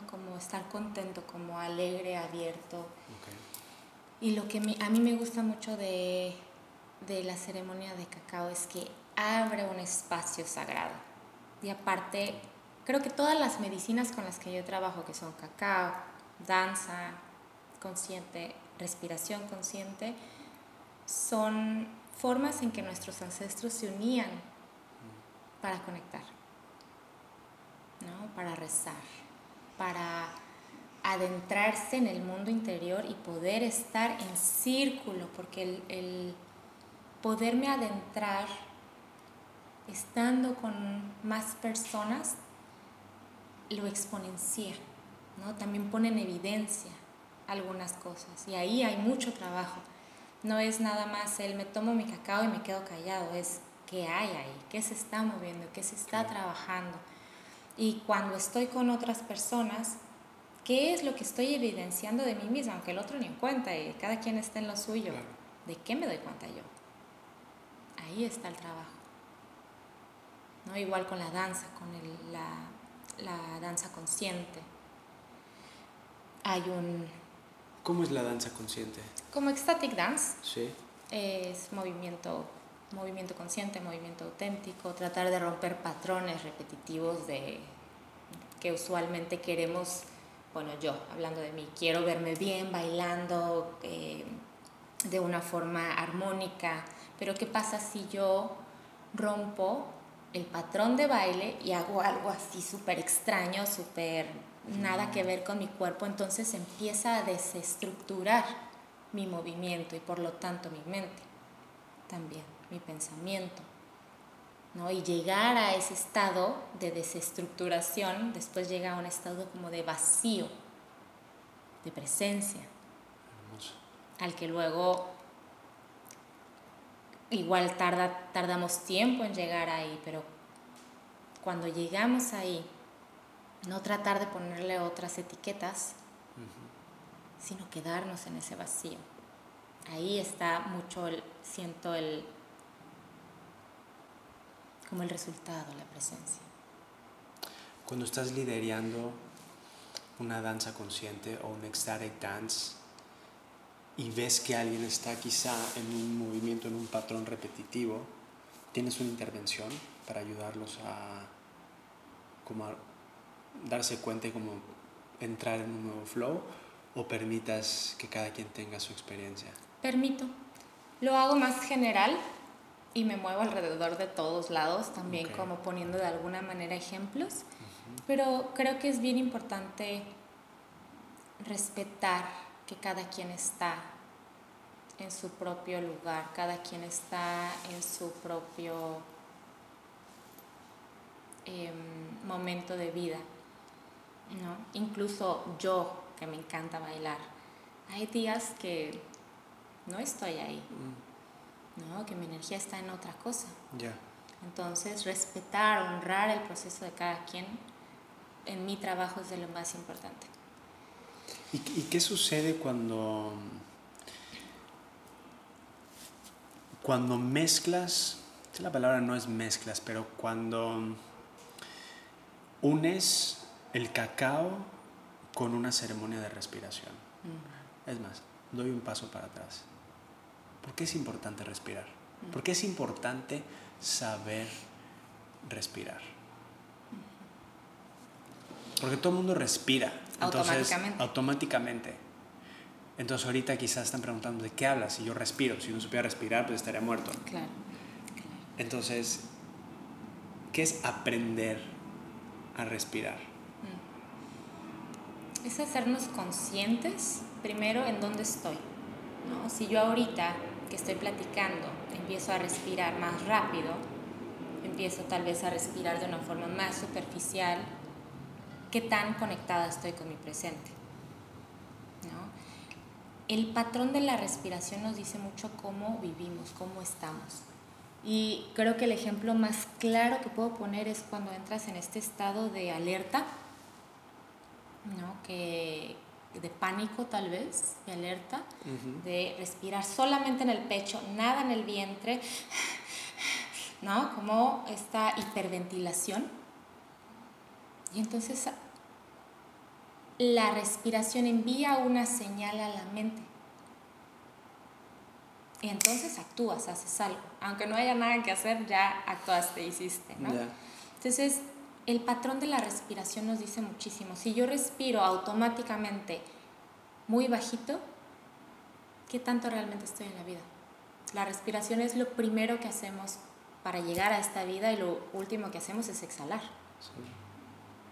como estar contento, como alegre, abierto. Y lo que a mí me gusta mucho de, de la ceremonia de cacao es que abre un espacio sagrado. Y aparte, creo que todas las medicinas con las que yo trabajo, que son cacao, danza consciente, respiración consciente, son formas en que nuestros ancestros se unían para conectar, ¿no? para rezar para adentrarse en el mundo interior y poder estar en círculo, porque el, poderme adentrar estando con más personas lo exponencia, ¿no? También pone en evidencia algunas cosas y ahí hay mucho trabajo. No es nada más el me tomo mi cacao y me quedo callado, es qué hay ahí, qué se está moviendo, qué se está trabajando y cuando estoy con otras personas, ¿qué es lo que estoy evidenciando de mí misma? Aunque el otro ni en cuenta y cada quien está en lo suyo. ¿De qué me doy cuenta yo? Ahí está el trabajo. ¿No? Igual con la danza, con la, la danza consciente. Hay un... ¿Cómo es la danza consciente? Como ecstatic dance. Sí. Es movimiento movimiento consciente, movimiento auténtico, tratar de romper patrones repetitivos de que usualmente queremos, bueno, yo hablando de mí, quiero verme bien bailando eh, de una forma armónica, pero ¿qué pasa si yo rompo el patrón de baile y hago algo así súper extraño, súper nada que ver con mi cuerpo? Entonces empieza a desestructurar mi movimiento y por lo tanto mi mente también mi pensamiento. ¿no? Y llegar a ese estado de desestructuración, después llega a un estado como de vacío, de presencia, al que luego igual tarda, tardamos tiempo en llegar ahí, pero cuando llegamos ahí, no tratar de ponerle otras etiquetas, sino quedarnos en ese vacío. Ahí está mucho, el, siento el, como el resultado, la presencia. Cuando estás liderando una danza consciente o un ecstatic dance y ves que alguien está quizá en un movimiento, en un patrón repetitivo, ¿tienes una intervención para ayudarlos a, como darse cuenta y como entrar en un nuevo flow o permitas que cada quien tenga su experiencia? Permito. Lo hago más general y me muevo alrededor de todos lados, también como poniendo de alguna manera ejemplos, pero creo que es bien importante respetar que cada quien está en su propio lugar, cada quien está en su propio em, momento de vida. ¿no? Incluso yo, que me encanta bailar, hay días que no estoy ahí, mm. ¿no? que mi energía está en otra cosa. Entonces, respetar, honrar el proceso de cada quien en mi trabajo es de lo más importante. ¿Y, y qué sucede cuando, cuando mezclas, la palabra no es mezclas, pero cuando unes el cacao con una ceremonia de respiración? Es más, doy un paso para atrás. ¿Por qué es importante respirar? ¿Por qué es importante saber respirar? Porque todo el mundo respira. Automáticamente. Automáticamente. Entonces ahorita quizás están preguntando, ¿de qué hablas? Si yo respiro, si no supiera respirar, pues estaría muerto. Claro. Entonces, ¿qué es aprender a respirar? Mm. Es hacernos conscientes, primero, en dónde estoy. ¿no? Si yo ahorita que estoy platicando empiezo a respirar más rápido, empiezo tal vez a respirar de una forma más superficial, qué tan conectada estoy con mi presente. El patrón de la respiración nos dice mucho cómo vivimos, cómo estamos. Y creo que el ejemplo más claro que puedo poner es cuando entras en este estado de alerta, ¿no? que, de pánico tal vez, de alerta, de respirar solamente en el pecho, nada en el vientre, ¿no? Como esta hiperventilación y entonces la respiración envía una señal a la mente. Y entonces actúas, haces algo. Aunque no haya nada que hacer, ya actuaste, hiciste, ¿no? Entonces, el patrón de la respiración nos dice muchísimo. Si yo respiro automáticamente muy bajito, ¿qué tanto realmente estoy en la vida? La respiración es lo primero que hacemos para llegar a esta vida y lo último que hacemos es exhalar.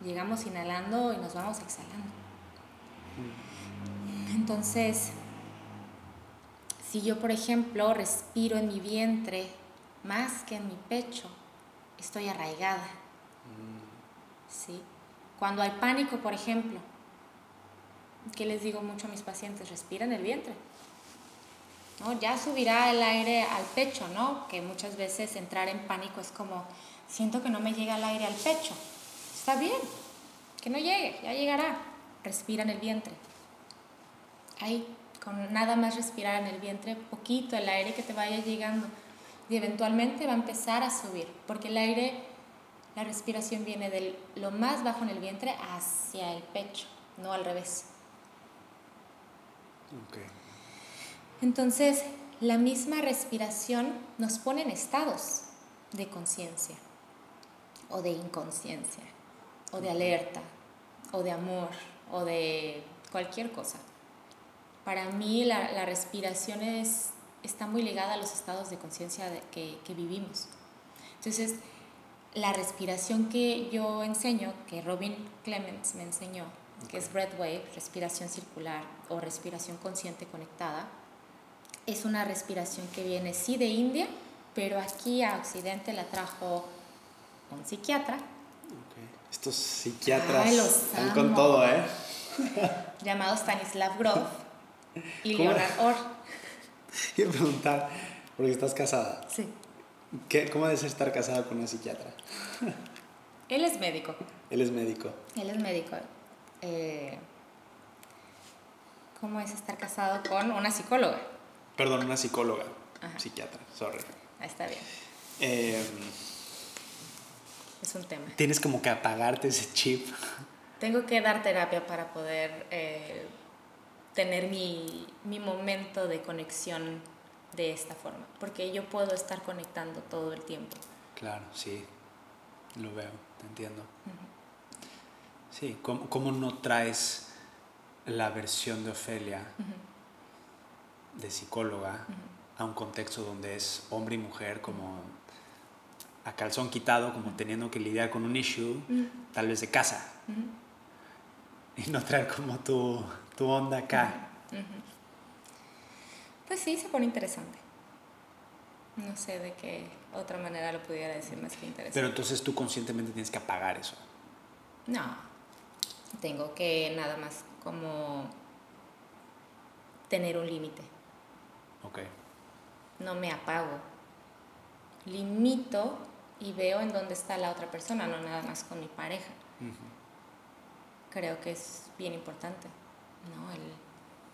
Llegamos inhalando y nos vamos exhalando. Entonces, si yo, por ejemplo, respiro en mi vientre más que en mi pecho, estoy arraigada. ¿Sí? Cuando hay pánico, por ejemplo, ¿qué les digo mucho a mis pacientes? Respira en el vientre. ¿No? Ya subirá el aire al pecho, ¿no? Que muchas veces entrar en pánico es como, siento que no me llega el aire al pecho Está bien, que no llegue, ya llegará. Respira en el vientre. Ahí, con nada más respirar en el vientre, poquito el aire que te vaya llegando. Y eventualmente va a empezar a subir, porque el aire, la respiración viene de lo más bajo en el vientre hacia el pecho, no al revés. Entonces, la misma respiración nos pone en estados de conciencia o de inconsciencia o de alerta, o de amor, o de cualquier cosa. Para mí la, respiración es, está muy ligada a los estados de conciencia que, que vivimos. Entonces, la respiración que yo enseño, que Robin Clements me enseñó, que es Wave, respiración circular o respiración consciente conectada, es una respiración que viene sí de India, pero aquí a Occidente la trajo un psiquiatra estos psiquiatras están con todo, ¿eh? Llamado Stanislav Grof y Leonard Orr. Quiero preguntar, porque estás casada. Sí. ¿Qué, ¿Cómo es estar casada con una psiquiatra? Él es médico. Él es médico. Él es médico. Eh, ¿Cómo es estar casado con una psicóloga? Perdón, una psicóloga. Psiquiatra, sorry. Ahí está bien. Eh, es un tema. Tienes como que apagarte ese chip. Tengo que dar terapia para poder eh, tener mi, mi momento de conexión de esta forma, porque yo puedo estar conectando todo el tiempo. Claro, sí, lo veo, te entiendo. Sí, ¿cómo, ¿cómo, no traes la versión de Ofelia de psicóloga a un contexto donde es hombre y mujer como a calzón quitado, como teniendo que lidiar con un issue, tal vez de casa. Y no traer como tu, tu onda acá. Pues sí, se pone interesante. No sé de qué otra manera lo pudiera decir más que interesante. Pero entonces tú conscientemente tienes que apagar eso. No, tengo que nada más como tener un límite. Ok. No me apago. Limito y veo en dónde está la otra persona, no nada más con mi pareja. Creo que es bien importante, ¿no? El,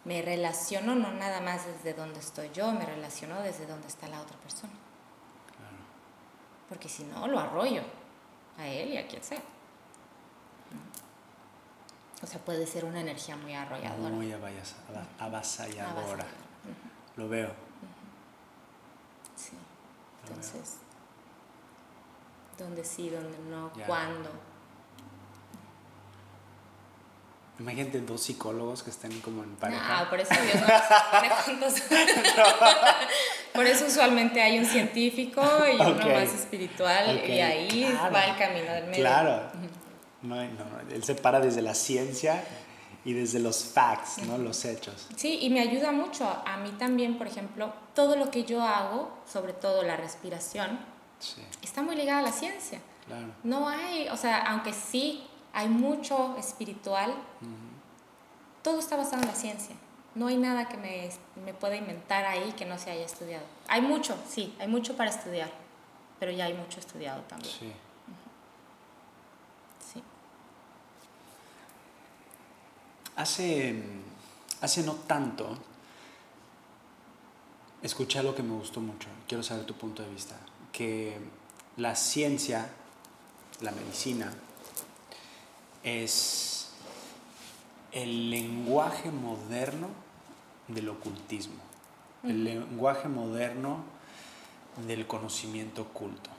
me relaciono no nada más desde donde estoy yo, me relaciono desde donde está la otra persona. Claro. Porque si no, lo arroyo a él y a quien sea. O sea, puede ser una energía muy arrolladora. Muy avas- ava- avasalladora. Avasalladora. Lo veo. Sí. Lo. Entonces, dónde sí, dónde no, Ya. cuándo. Imagínate dos psicólogos que estén como en Ah, pareja. por eso Dios no por eso usualmente hay un científico y Ok. uno más espiritual Ok, y ahí claro. va el camino del medio. Claro. No, no, él se para desde la ciencia y desde los facts, ¿no? Los hechos. Sí, y me ayuda mucho. A mí también, por ejemplo, todo lo que yo hago, sobre todo la respiración, Sí, está muy ligada a la ciencia. claro. No hay, o sea, aunque sí hay mucho espiritual, todo está basado en la ciencia. No hay nada que me, me pueda inventar ahí que no se haya estudiado. Hay mucho, sí, hay mucho para estudiar, pero ya hay mucho estudiado también. Sí. Sí. Hace, hace no tanto, escuché algo que me gustó mucho. Quiero saber tu punto de vista. Que la ciencia, la medicina, es el lenguaje moderno del ocultismo. El lenguaje moderno del conocimiento oculto.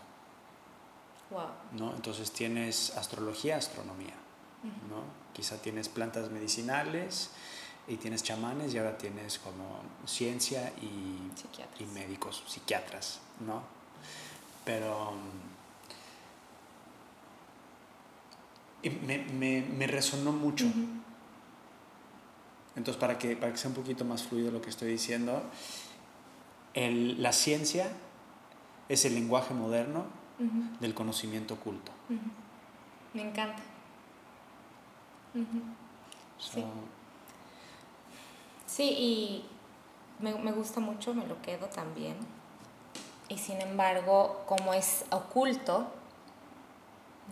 Wow. ¿no? Entonces tienes astrología, astronomía, ¿no? Quizá tienes plantas medicinales y tienes chamanes y ahora tienes como ciencia y, Psiquiatras. y médicos, psiquiatras, ¿no? Pero y me, me, me resonó mucho. Entonces, para que, para que sea un poquito más fluido lo que estoy diciendo, el- la ciencia es el lenguaje moderno del conocimiento oculto. Me encanta. So, Sí. Sí, y me, me gusta mucho, me lo quedo también. Y sin embargo, como es oculto,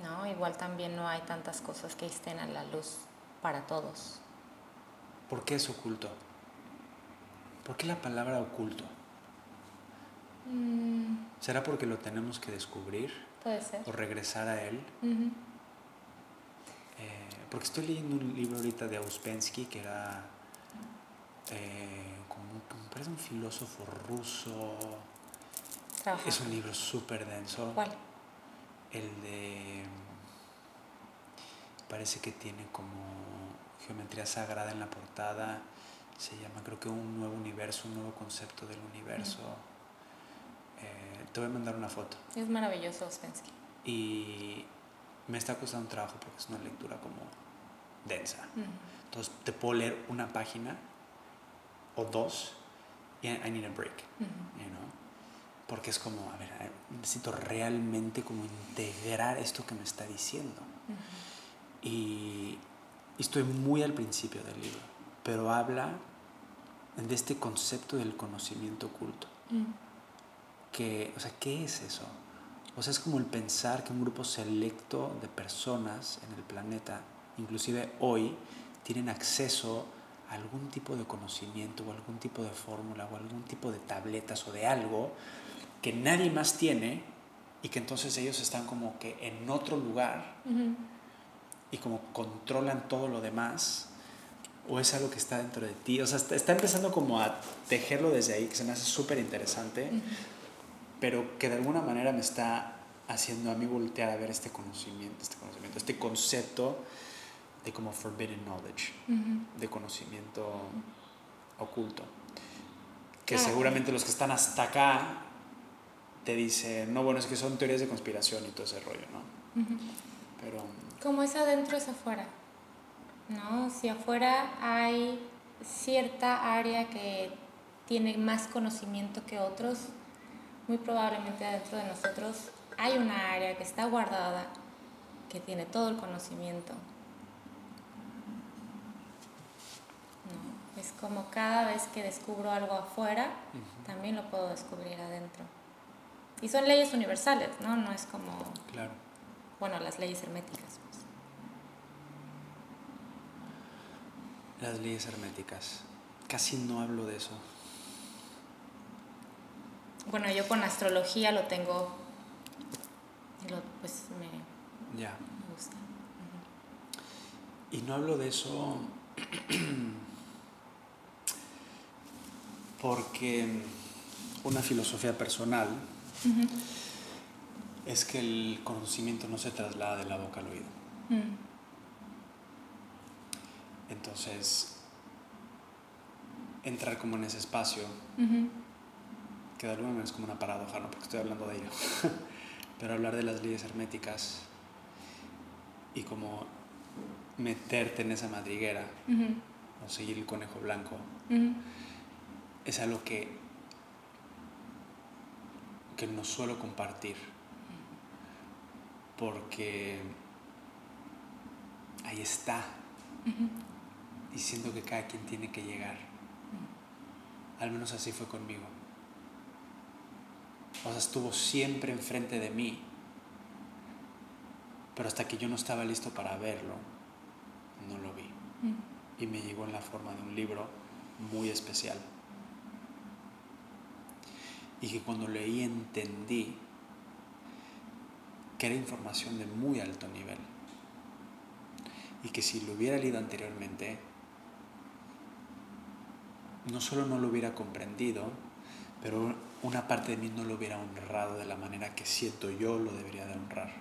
¿no? Igual también no hay tantas cosas que estén a la luz para todos. ¿Por qué es oculto? ¿Por qué la palabra oculto? Mm, ¿Será porque lo tenemos que descubrir puede ser. o regresar a él? Eh, porque estoy leyendo un libro ahorita de Auspensky que era eh, como, un- parece un filósofo ruso. Es un libro súper denso. ¿Cuál? El de... Parece que tiene como geometría sagrada en la portada. Se llama creo que un nuevo universo, un nuevo concepto del universo. Eh, te voy a mandar una foto. Es maravilloso Ospensky. Y me está costando un trabajo porque es una lectura como densa. Entonces te puedo leer una página o dos y I need a break, Ujú. you know? Porque es como, a ver, eh, necesito realmente como integrar esto que me está diciendo. Y, y estoy muy al principio del libro, pero habla de este concepto del conocimiento oculto. Ujú. Que, o sea, ¿qué es eso? O sea, es como el pensar que un grupo selecto de personas en el planeta, inclusive hoy, tienen acceso a algún tipo de conocimiento o algún tipo de fórmula o algún tipo de tabletas o de algo que nadie más tiene y que entonces ellos están como que en otro lugar y como controlan todo lo demás o es algo que está dentro de ti. O sea, está, está empezando como a tejerlo desde ahí, que se me hace súper interesante, pero que de alguna manera me está haciendo a mí voltear a ver este conocimiento, este conocimiento, este concepto de como forbidden knowledge, de conocimiento oculto. Que Claro. seguramente los que están hasta acá te dicen, no, bueno, es que son teorías de conspiración y todo ese rollo, ¿no? Pero Como es adentro es afuera. ¿No? Si afuera hay cierta área que tiene más conocimiento que otros, muy probablemente dentro de nosotros hay una área que está guardada, que tiene todo el conocimiento. Es como cada vez que descubro algo afuera, también lo puedo descubrir adentro. Y son leyes universales, ¿no? No es como... Claro. Bueno, las leyes herméticas. Pues. Las leyes herméticas. Casi no hablo de eso. Bueno, yo con astrología lo tengo, pues me, ya. me gusta. Y no hablo de eso porque una filosofía personal es que el conocimiento no se traslada de la boca al oído. Mm. Entonces, entrar como en ese espacio, que de alguna manera es como una paradoja, no porque estoy hablando de ello, pero hablar de las leyes herméticas y como meterte en esa madriguera o seguir el conejo blanco es algo que que no suelo compartir. Porque ahí está. Y siento que cada quien tiene que llegar. Al menos así fue conmigo. O sea estuvo siempre enfrente de mí pero hasta que yo no estaba listo para verlo no lo vi. Y me llegó en la forma de un libro muy especial y que cuando leí entendí que era información de muy alto nivel y que si lo hubiera leído anteriormente, no solo no lo hubiera comprendido, pero una parte de mí no lo hubiera honrado de la manera que siento yo lo debería de honrar.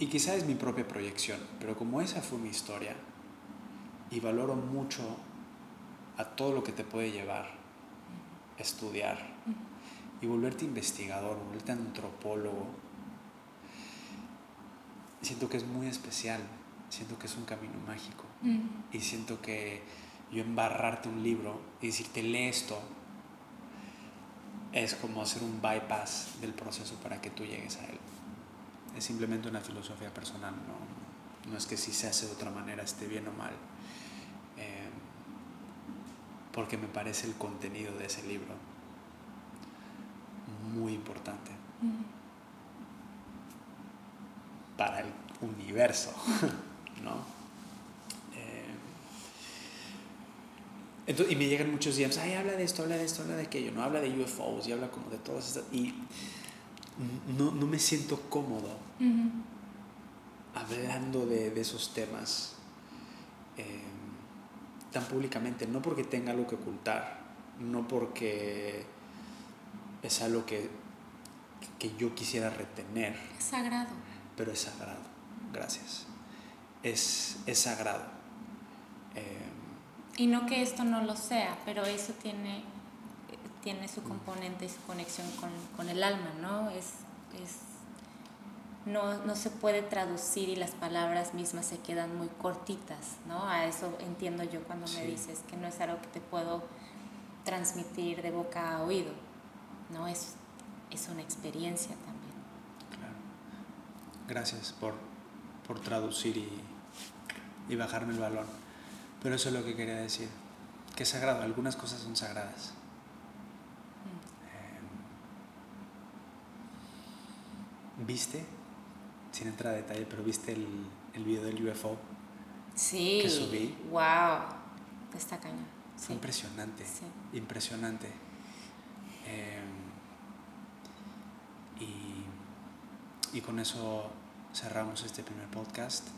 Y quizá es mi propia proyección, pero como esa fue mi historia, y valoro mucho a todo lo que te puede llevar estudiar y volverte investigador, volverte antropólogo. Siento que es muy especial, siento que es un camino mágico y siento que yo embarrarte un libro y decirte lee esto es como hacer un bypass del proceso para que tú llegues a él. Es simplemente una filosofía personal, no, no es que si se hace de otra manera esté bien o mal porque me parece el contenido de ese libro muy importante para el universo, ¿no? Eh, y me llegan muchos días, ay, habla de esto, habla de esto, habla de aquello, no habla de UFOs y habla como de todas estas. Y no, me siento cómodo hablando de, esos temas. Eh, tan públicamente, no porque tenga algo que ocultar, no porque es algo que, que yo quisiera retener. Es sagrado. Pero es sagrado, gracias. Es, es sagrado. Eh, y no que esto no lo sea, pero eso tiene, tiene su componente y su conexión con, con el alma, ¿no? Es, es no, no, se puede traducir y las palabras mismas se quedan muy cortitas, ¿no? A eso entiendo yo cuando me dices que no es algo que te puedo transmitir de boca a oído, ¿no? Es, es una experiencia también. Claro. Gracias por, por traducir y, y bajarme el balón. Pero eso es lo que quería decir, que es sagrado, algunas cosas son sagradas. Mm. Em, ¿Viste? Sin entrar a detalle, pero viste el, el video del UFO sí, que subí. ¡Wow! Está cañón. Fue impresionante. Impresionante. Em, y, y, con eso cerramos este primer podcast.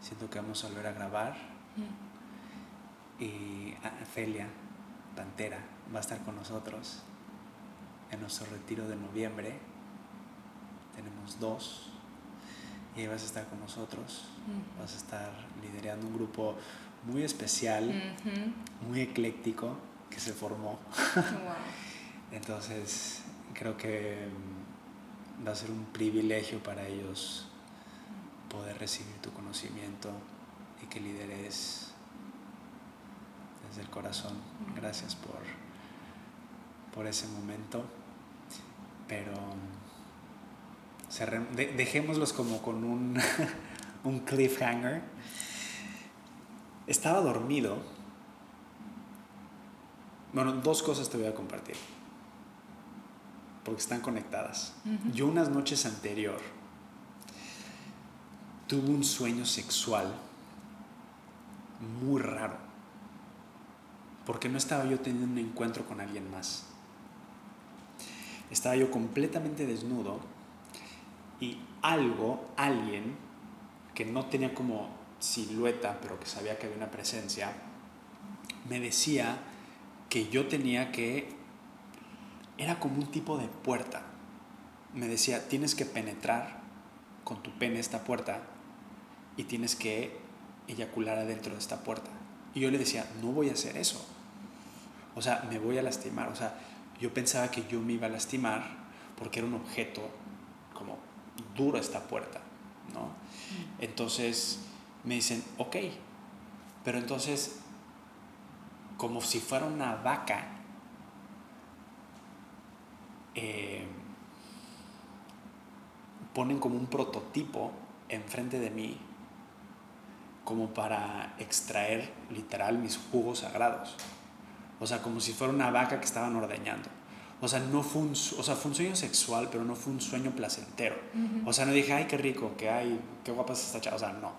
Siento que vamos a volver a grabar. Mm. Y Felia, Pantera, va a estar con nosotros en nuestro retiro de noviembre. Tenemos dos y ahí vas a estar con nosotros. Vas a estar liderando un grupo muy especial, muy ecléctico que se formó. Entonces, creo que mm, va a ser un privilegio para ellos poder recibir tu conocimiento y que lideres desde el corazón. Gracias por, por ese momento. Pero dejémoslos como con un, un cliffhanger. Estaba dormido. Bueno, dos cosas te voy a compartir. Porque están conectadas. Yo unas noches anterior tuve un sueño sexual muy raro. Porque no estaba yo teniendo un encuentro con alguien más. Estaba yo completamente desnudo y algo, alguien que no tenía como silueta, pero que sabía que había una presencia, me decía que yo tenía que... Era como un tipo de puerta. Me decía, tienes que penetrar con tu pene esta puerta y tienes que eyacular adentro de esta puerta. Y yo le decía, no voy a hacer eso. O sea, me voy a lastimar. O sea, yo pensaba que yo me iba a lastimar porque era un objeto duro esta puerta, ¿no? Entonces me dicen, ok, pero entonces, como si fuera una vaca, eh, ponen como un prototipo enfrente de mí como para extraer literal mis jugos sagrados. O sea, como si fuera una vaca que estaban ordeñando. O sea, no fue un, o sea, fue un sueño sexual, pero no fue un sueño placentero. O sea, no dije, ay, qué rico, que ay, qué guapa está esta chava. O sea, no.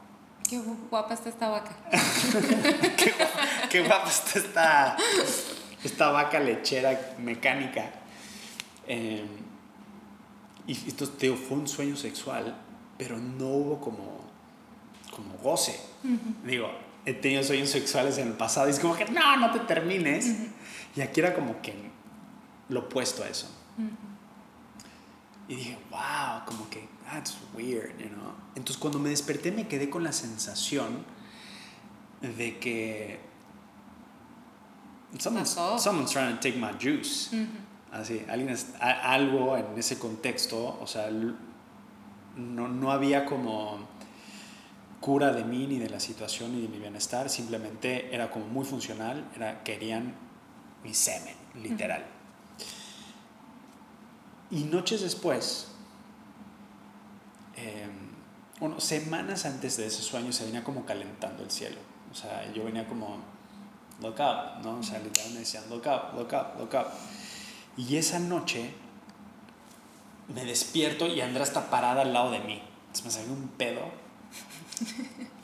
Qué guapa está esta vaca. qué, guapa, está esta, esta vaca lechera mecánica. Em, y te fue un sueño sexual, pero no hubo como, como goce. Digo, he tenido sueños sexuales en el pasado y es como que, no, no te termines. Y aquí era como que lo opuesto a eso. Y dije, wow, como que, that's weird, you know. Entonces cuando me desperté me quedé con la sensación de que someone's, someone's trying to take my juice. Así, alguien algo en ese contexto, o sea, no, no había como cura de mí ni de la situación ni de mi bienestar, simplemente era como muy funcional, era, querían mi semen, literal. Y noches después, eh, bueno, semanas antes de ese sueño se venía como calentando el cielo. O sea, yo venía como, look up, ¿no? O sea, literalmente me decían, look up, look up, look up. Y esa noche me despierto y Andrea está parada al lado de mí. Entonces me salió un pedo.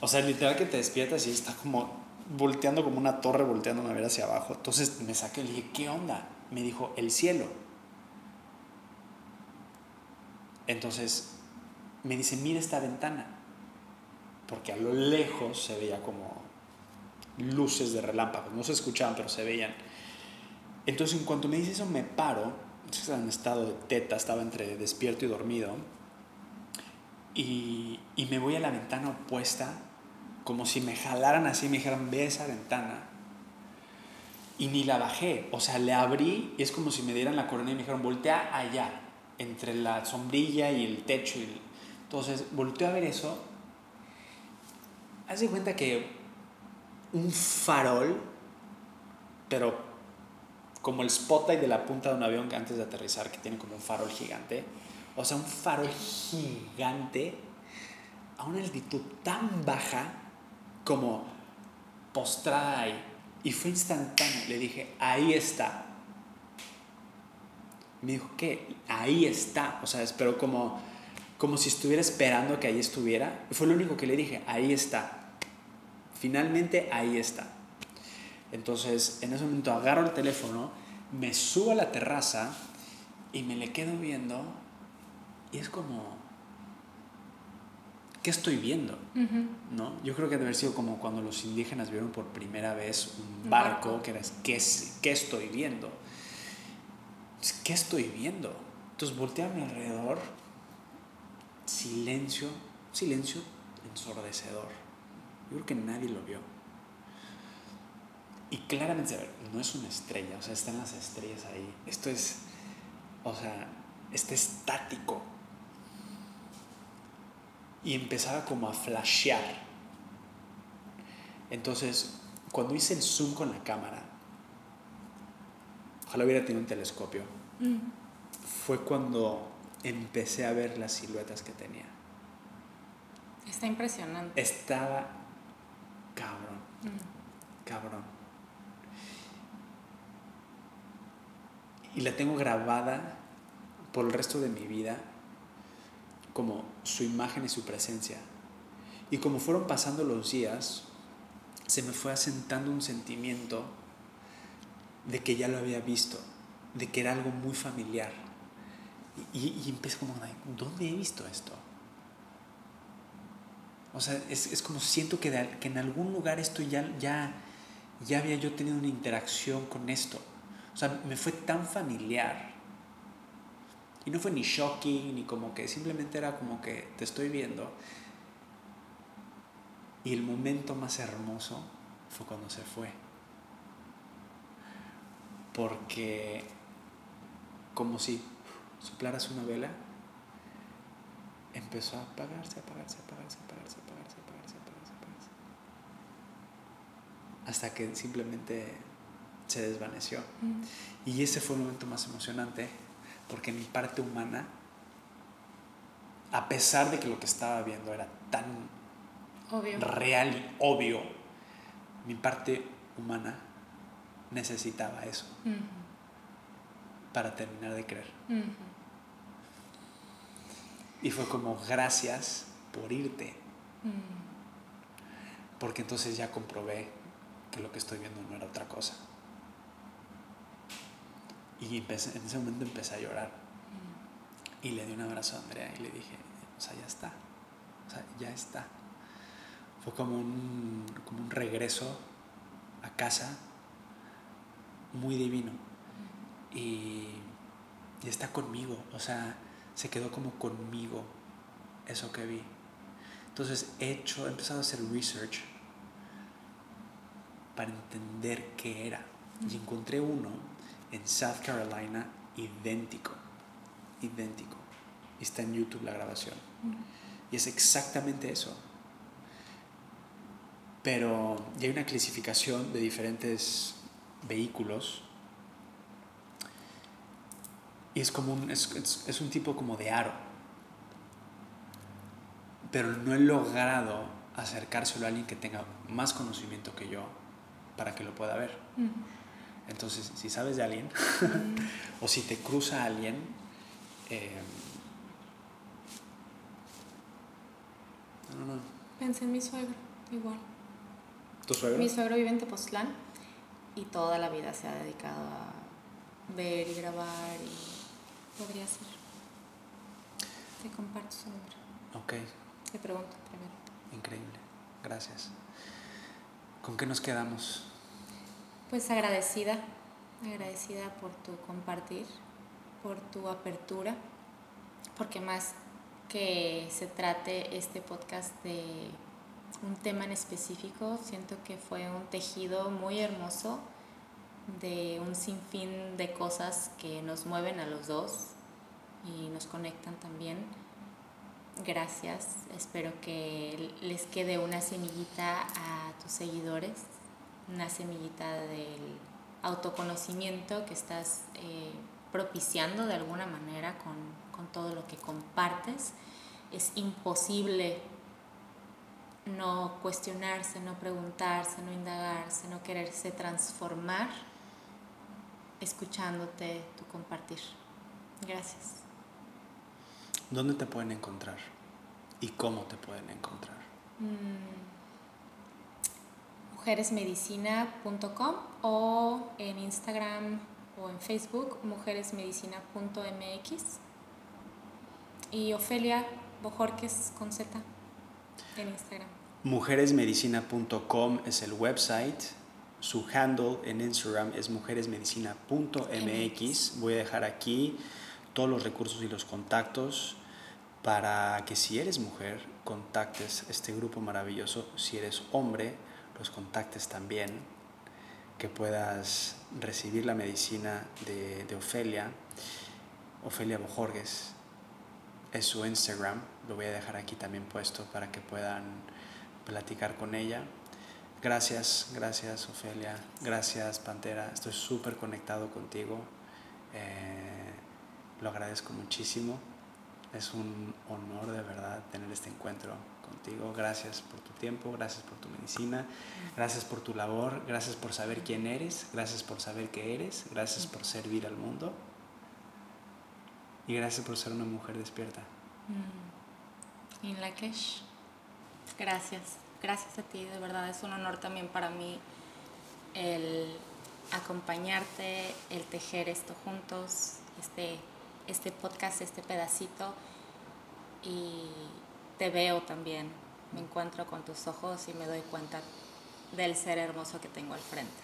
O sea, literal que te despiertas y está como volteando como una torre, volteándome a ver hacia abajo. Entonces me saqué y le dije, ¿qué onda? Me dijo, el cielo. Entonces me dice, mira esta ventana, porque a lo lejos se veía como luces de relámpagos, no se escuchaban, pero se veían. Entonces en cuanto me dice eso, me paro, estaba en estado de teta, estaba entre despierto y dormido, y, y me voy a la ventana opuesta, como si me jalaran así, me dijeran, ve esa ventana. Y ni la bajé, o sea, le abrí y es como si me dieran la corona y me dijeron, voltea allá entre la sombrilla y el techo. Y Entonces, volteó a ver eso. Haz de cuenta que un farol, pero como el spotlight de la punta de un avión que antes de aterrizar, que tiene como un farol gigante. O sea, un farol gigante a una altitud tan baja como postrada ahí. Y fue instantáneo. Le dije, ahí está me dijo, que Ahí está. O sea, espero como, como si estuviera esperando que ahí estuviera. Fue lo único que le dije, ahí está. Finalmente, ahí está. Entonces, en ese momento agarro el teléfono, me subo a la terraza y me le quedo viendo y es como, ¿qué estoy viendo? ¿No? Yo creo que debe haber sido como cuando los indígenas vieron por primera vez un barco, que era, ¿qué, ¿qué estoy viendo? ¿Qué estoy viendo? Entonces volteé a mi alrededor, silencio, silencio ensordecedor. Yo creo que nadie lo vio. Y claramente, no es una estrella, o sea, están las estrellas ahí. Esto es, o sea, está estático. Y empezaba como a flashear. Entonces, cuando hice el zoom con la cámara, ojalá hubiera tenido un telescopio, Mm. fue cuando empecé a ver las siluetas que tenía. Está impresionante. Estaba cabrón, Mm. cabrón. Y la tengo grabada por el resto de mi vida como su imagen y su presencia. Y como fueron pasando los días, se me fue asentando un sentimiento de que ya lo había visto, de que era algo muy familiar. Y, y empecé como, "Ay, ¿dónde he visto esto? O sea, es, es como siento que, que en algún lugar esto ya, ya, ya había yo tenido una interacción con esto. O sea, me fue tan familiar. Y no fue ni shocking, ni como que simplemente era como que te estoy viendo. Y el momento más hermoso fue cuando se fue. Porque como si soplaras una vela, empezó a apagarse, apagarse, apagarse, apagarse, apagarse, apagarse, apagarse, apagarse. Hasta que simplemente se desvaneció. Mm. Y ese fue el momento más emocionante, porque mi parte humana, a pesar de que lo que estaba viendo era tan Obvio. real y obvio, mi parte humana necesitaba eso Ujú. Para terminar de creer. Y fue como, gracias por irte, Mm. porque entonces ya comprobé que lo que estoy viendo no era otra cosa. Y empecé- en ese momento empecé a llorar. Y le di un abrazo a Andrea y le dije, o sea, ya está. O sea, ya está. Fue como un, como un regreso a casa muy divino. Y, y está conmigo. O sea, se quedó como conmigo eso que vi. Entonces he hecho, he empezado a hacer research para entender qué era. Y encontré uno en South Carolina idéntico. Idéntico. Y está en YouTube la grabación. Y es exactamente eso. Pero ya hay una clasificación de diferentes vehículos. Y es como un, es, es- es un tipo como de aro. Pero no he logrado acercárselo a alguien que tenga más conocimiento que yo para que lo pueda ver. Mm. Entonces, si sabes de alguien o si te cruza alguien, eh, no, no, no. Pensé en mi suegro, igual. ¿Tu suegro? Mi suegro vive en Tepoztlán y toda la vida se ha dedicado a ver y grabar y podría ser. Te comparto su nombre. Ok, Te pregunto primero. increíble. Gracias. ¿Con qué nos quedamos? Pues agradecida, agradecida por tu compartir, por tu apertura, porque más que se trate este podcast de un tema en específico, siento que fue un tejido muy hermoso de un sinfín de cosas que nos mueven a los dos y nos conectan también. Gracias, espero que les quede una semillita a tus seguidores una semillita del autoconocimiento que estás eh, propiciando de alguna manera con, con todo lo que compartes. Es imposible no cuestionarse, no preguntarse, no indagarse, no quererse transformar escuchándote tu compartir. Gracias. ¿Dónde te pueden encontrar? ¿Y cómo te pueden encontrar? Mm, mujeresmedicina.com o en Instagram o en Facebook mujeresmedicina.mx y Ofelia Bojorques con Z en Instagram. Mujeresmedicina.com es el website. Su handle en Instagram es mujeresmedicina.mx. Voy a dejar aquí todos los recursos y los contactos para que si eres mujer contactes este grupo maravilloso. Si eres hombre, los contactes también. Que puedas recibir la medicina de, de Ofelia. Ofelia Bojorges es su Instagram. Lo voy a dejar aquí también puesto para que puedan platicar con ella. Gracias, gracias Ofelia, gracias Pantera, estoy súper conectado contigo, eh, lo agradezco muchísimo, es un honor de verdad tener este encuentro contigo, gracias por tu tiempo, gracias por tu medicina, gracias por tu labor, gracias por saber quién eres, gracias por saber qué eres, gracias por servir al mundo. Y gracias por ser una mujer despierta. Mm. Lakesh, gracias gracias a ti, de verdad es un honor también para mí el acompañarte, el tejer esto juntos, este, este podcast, este pedacito. Y te veo también, me encuentro con tus ojos y me doy cuenta del ser hermoso que tengo al frente.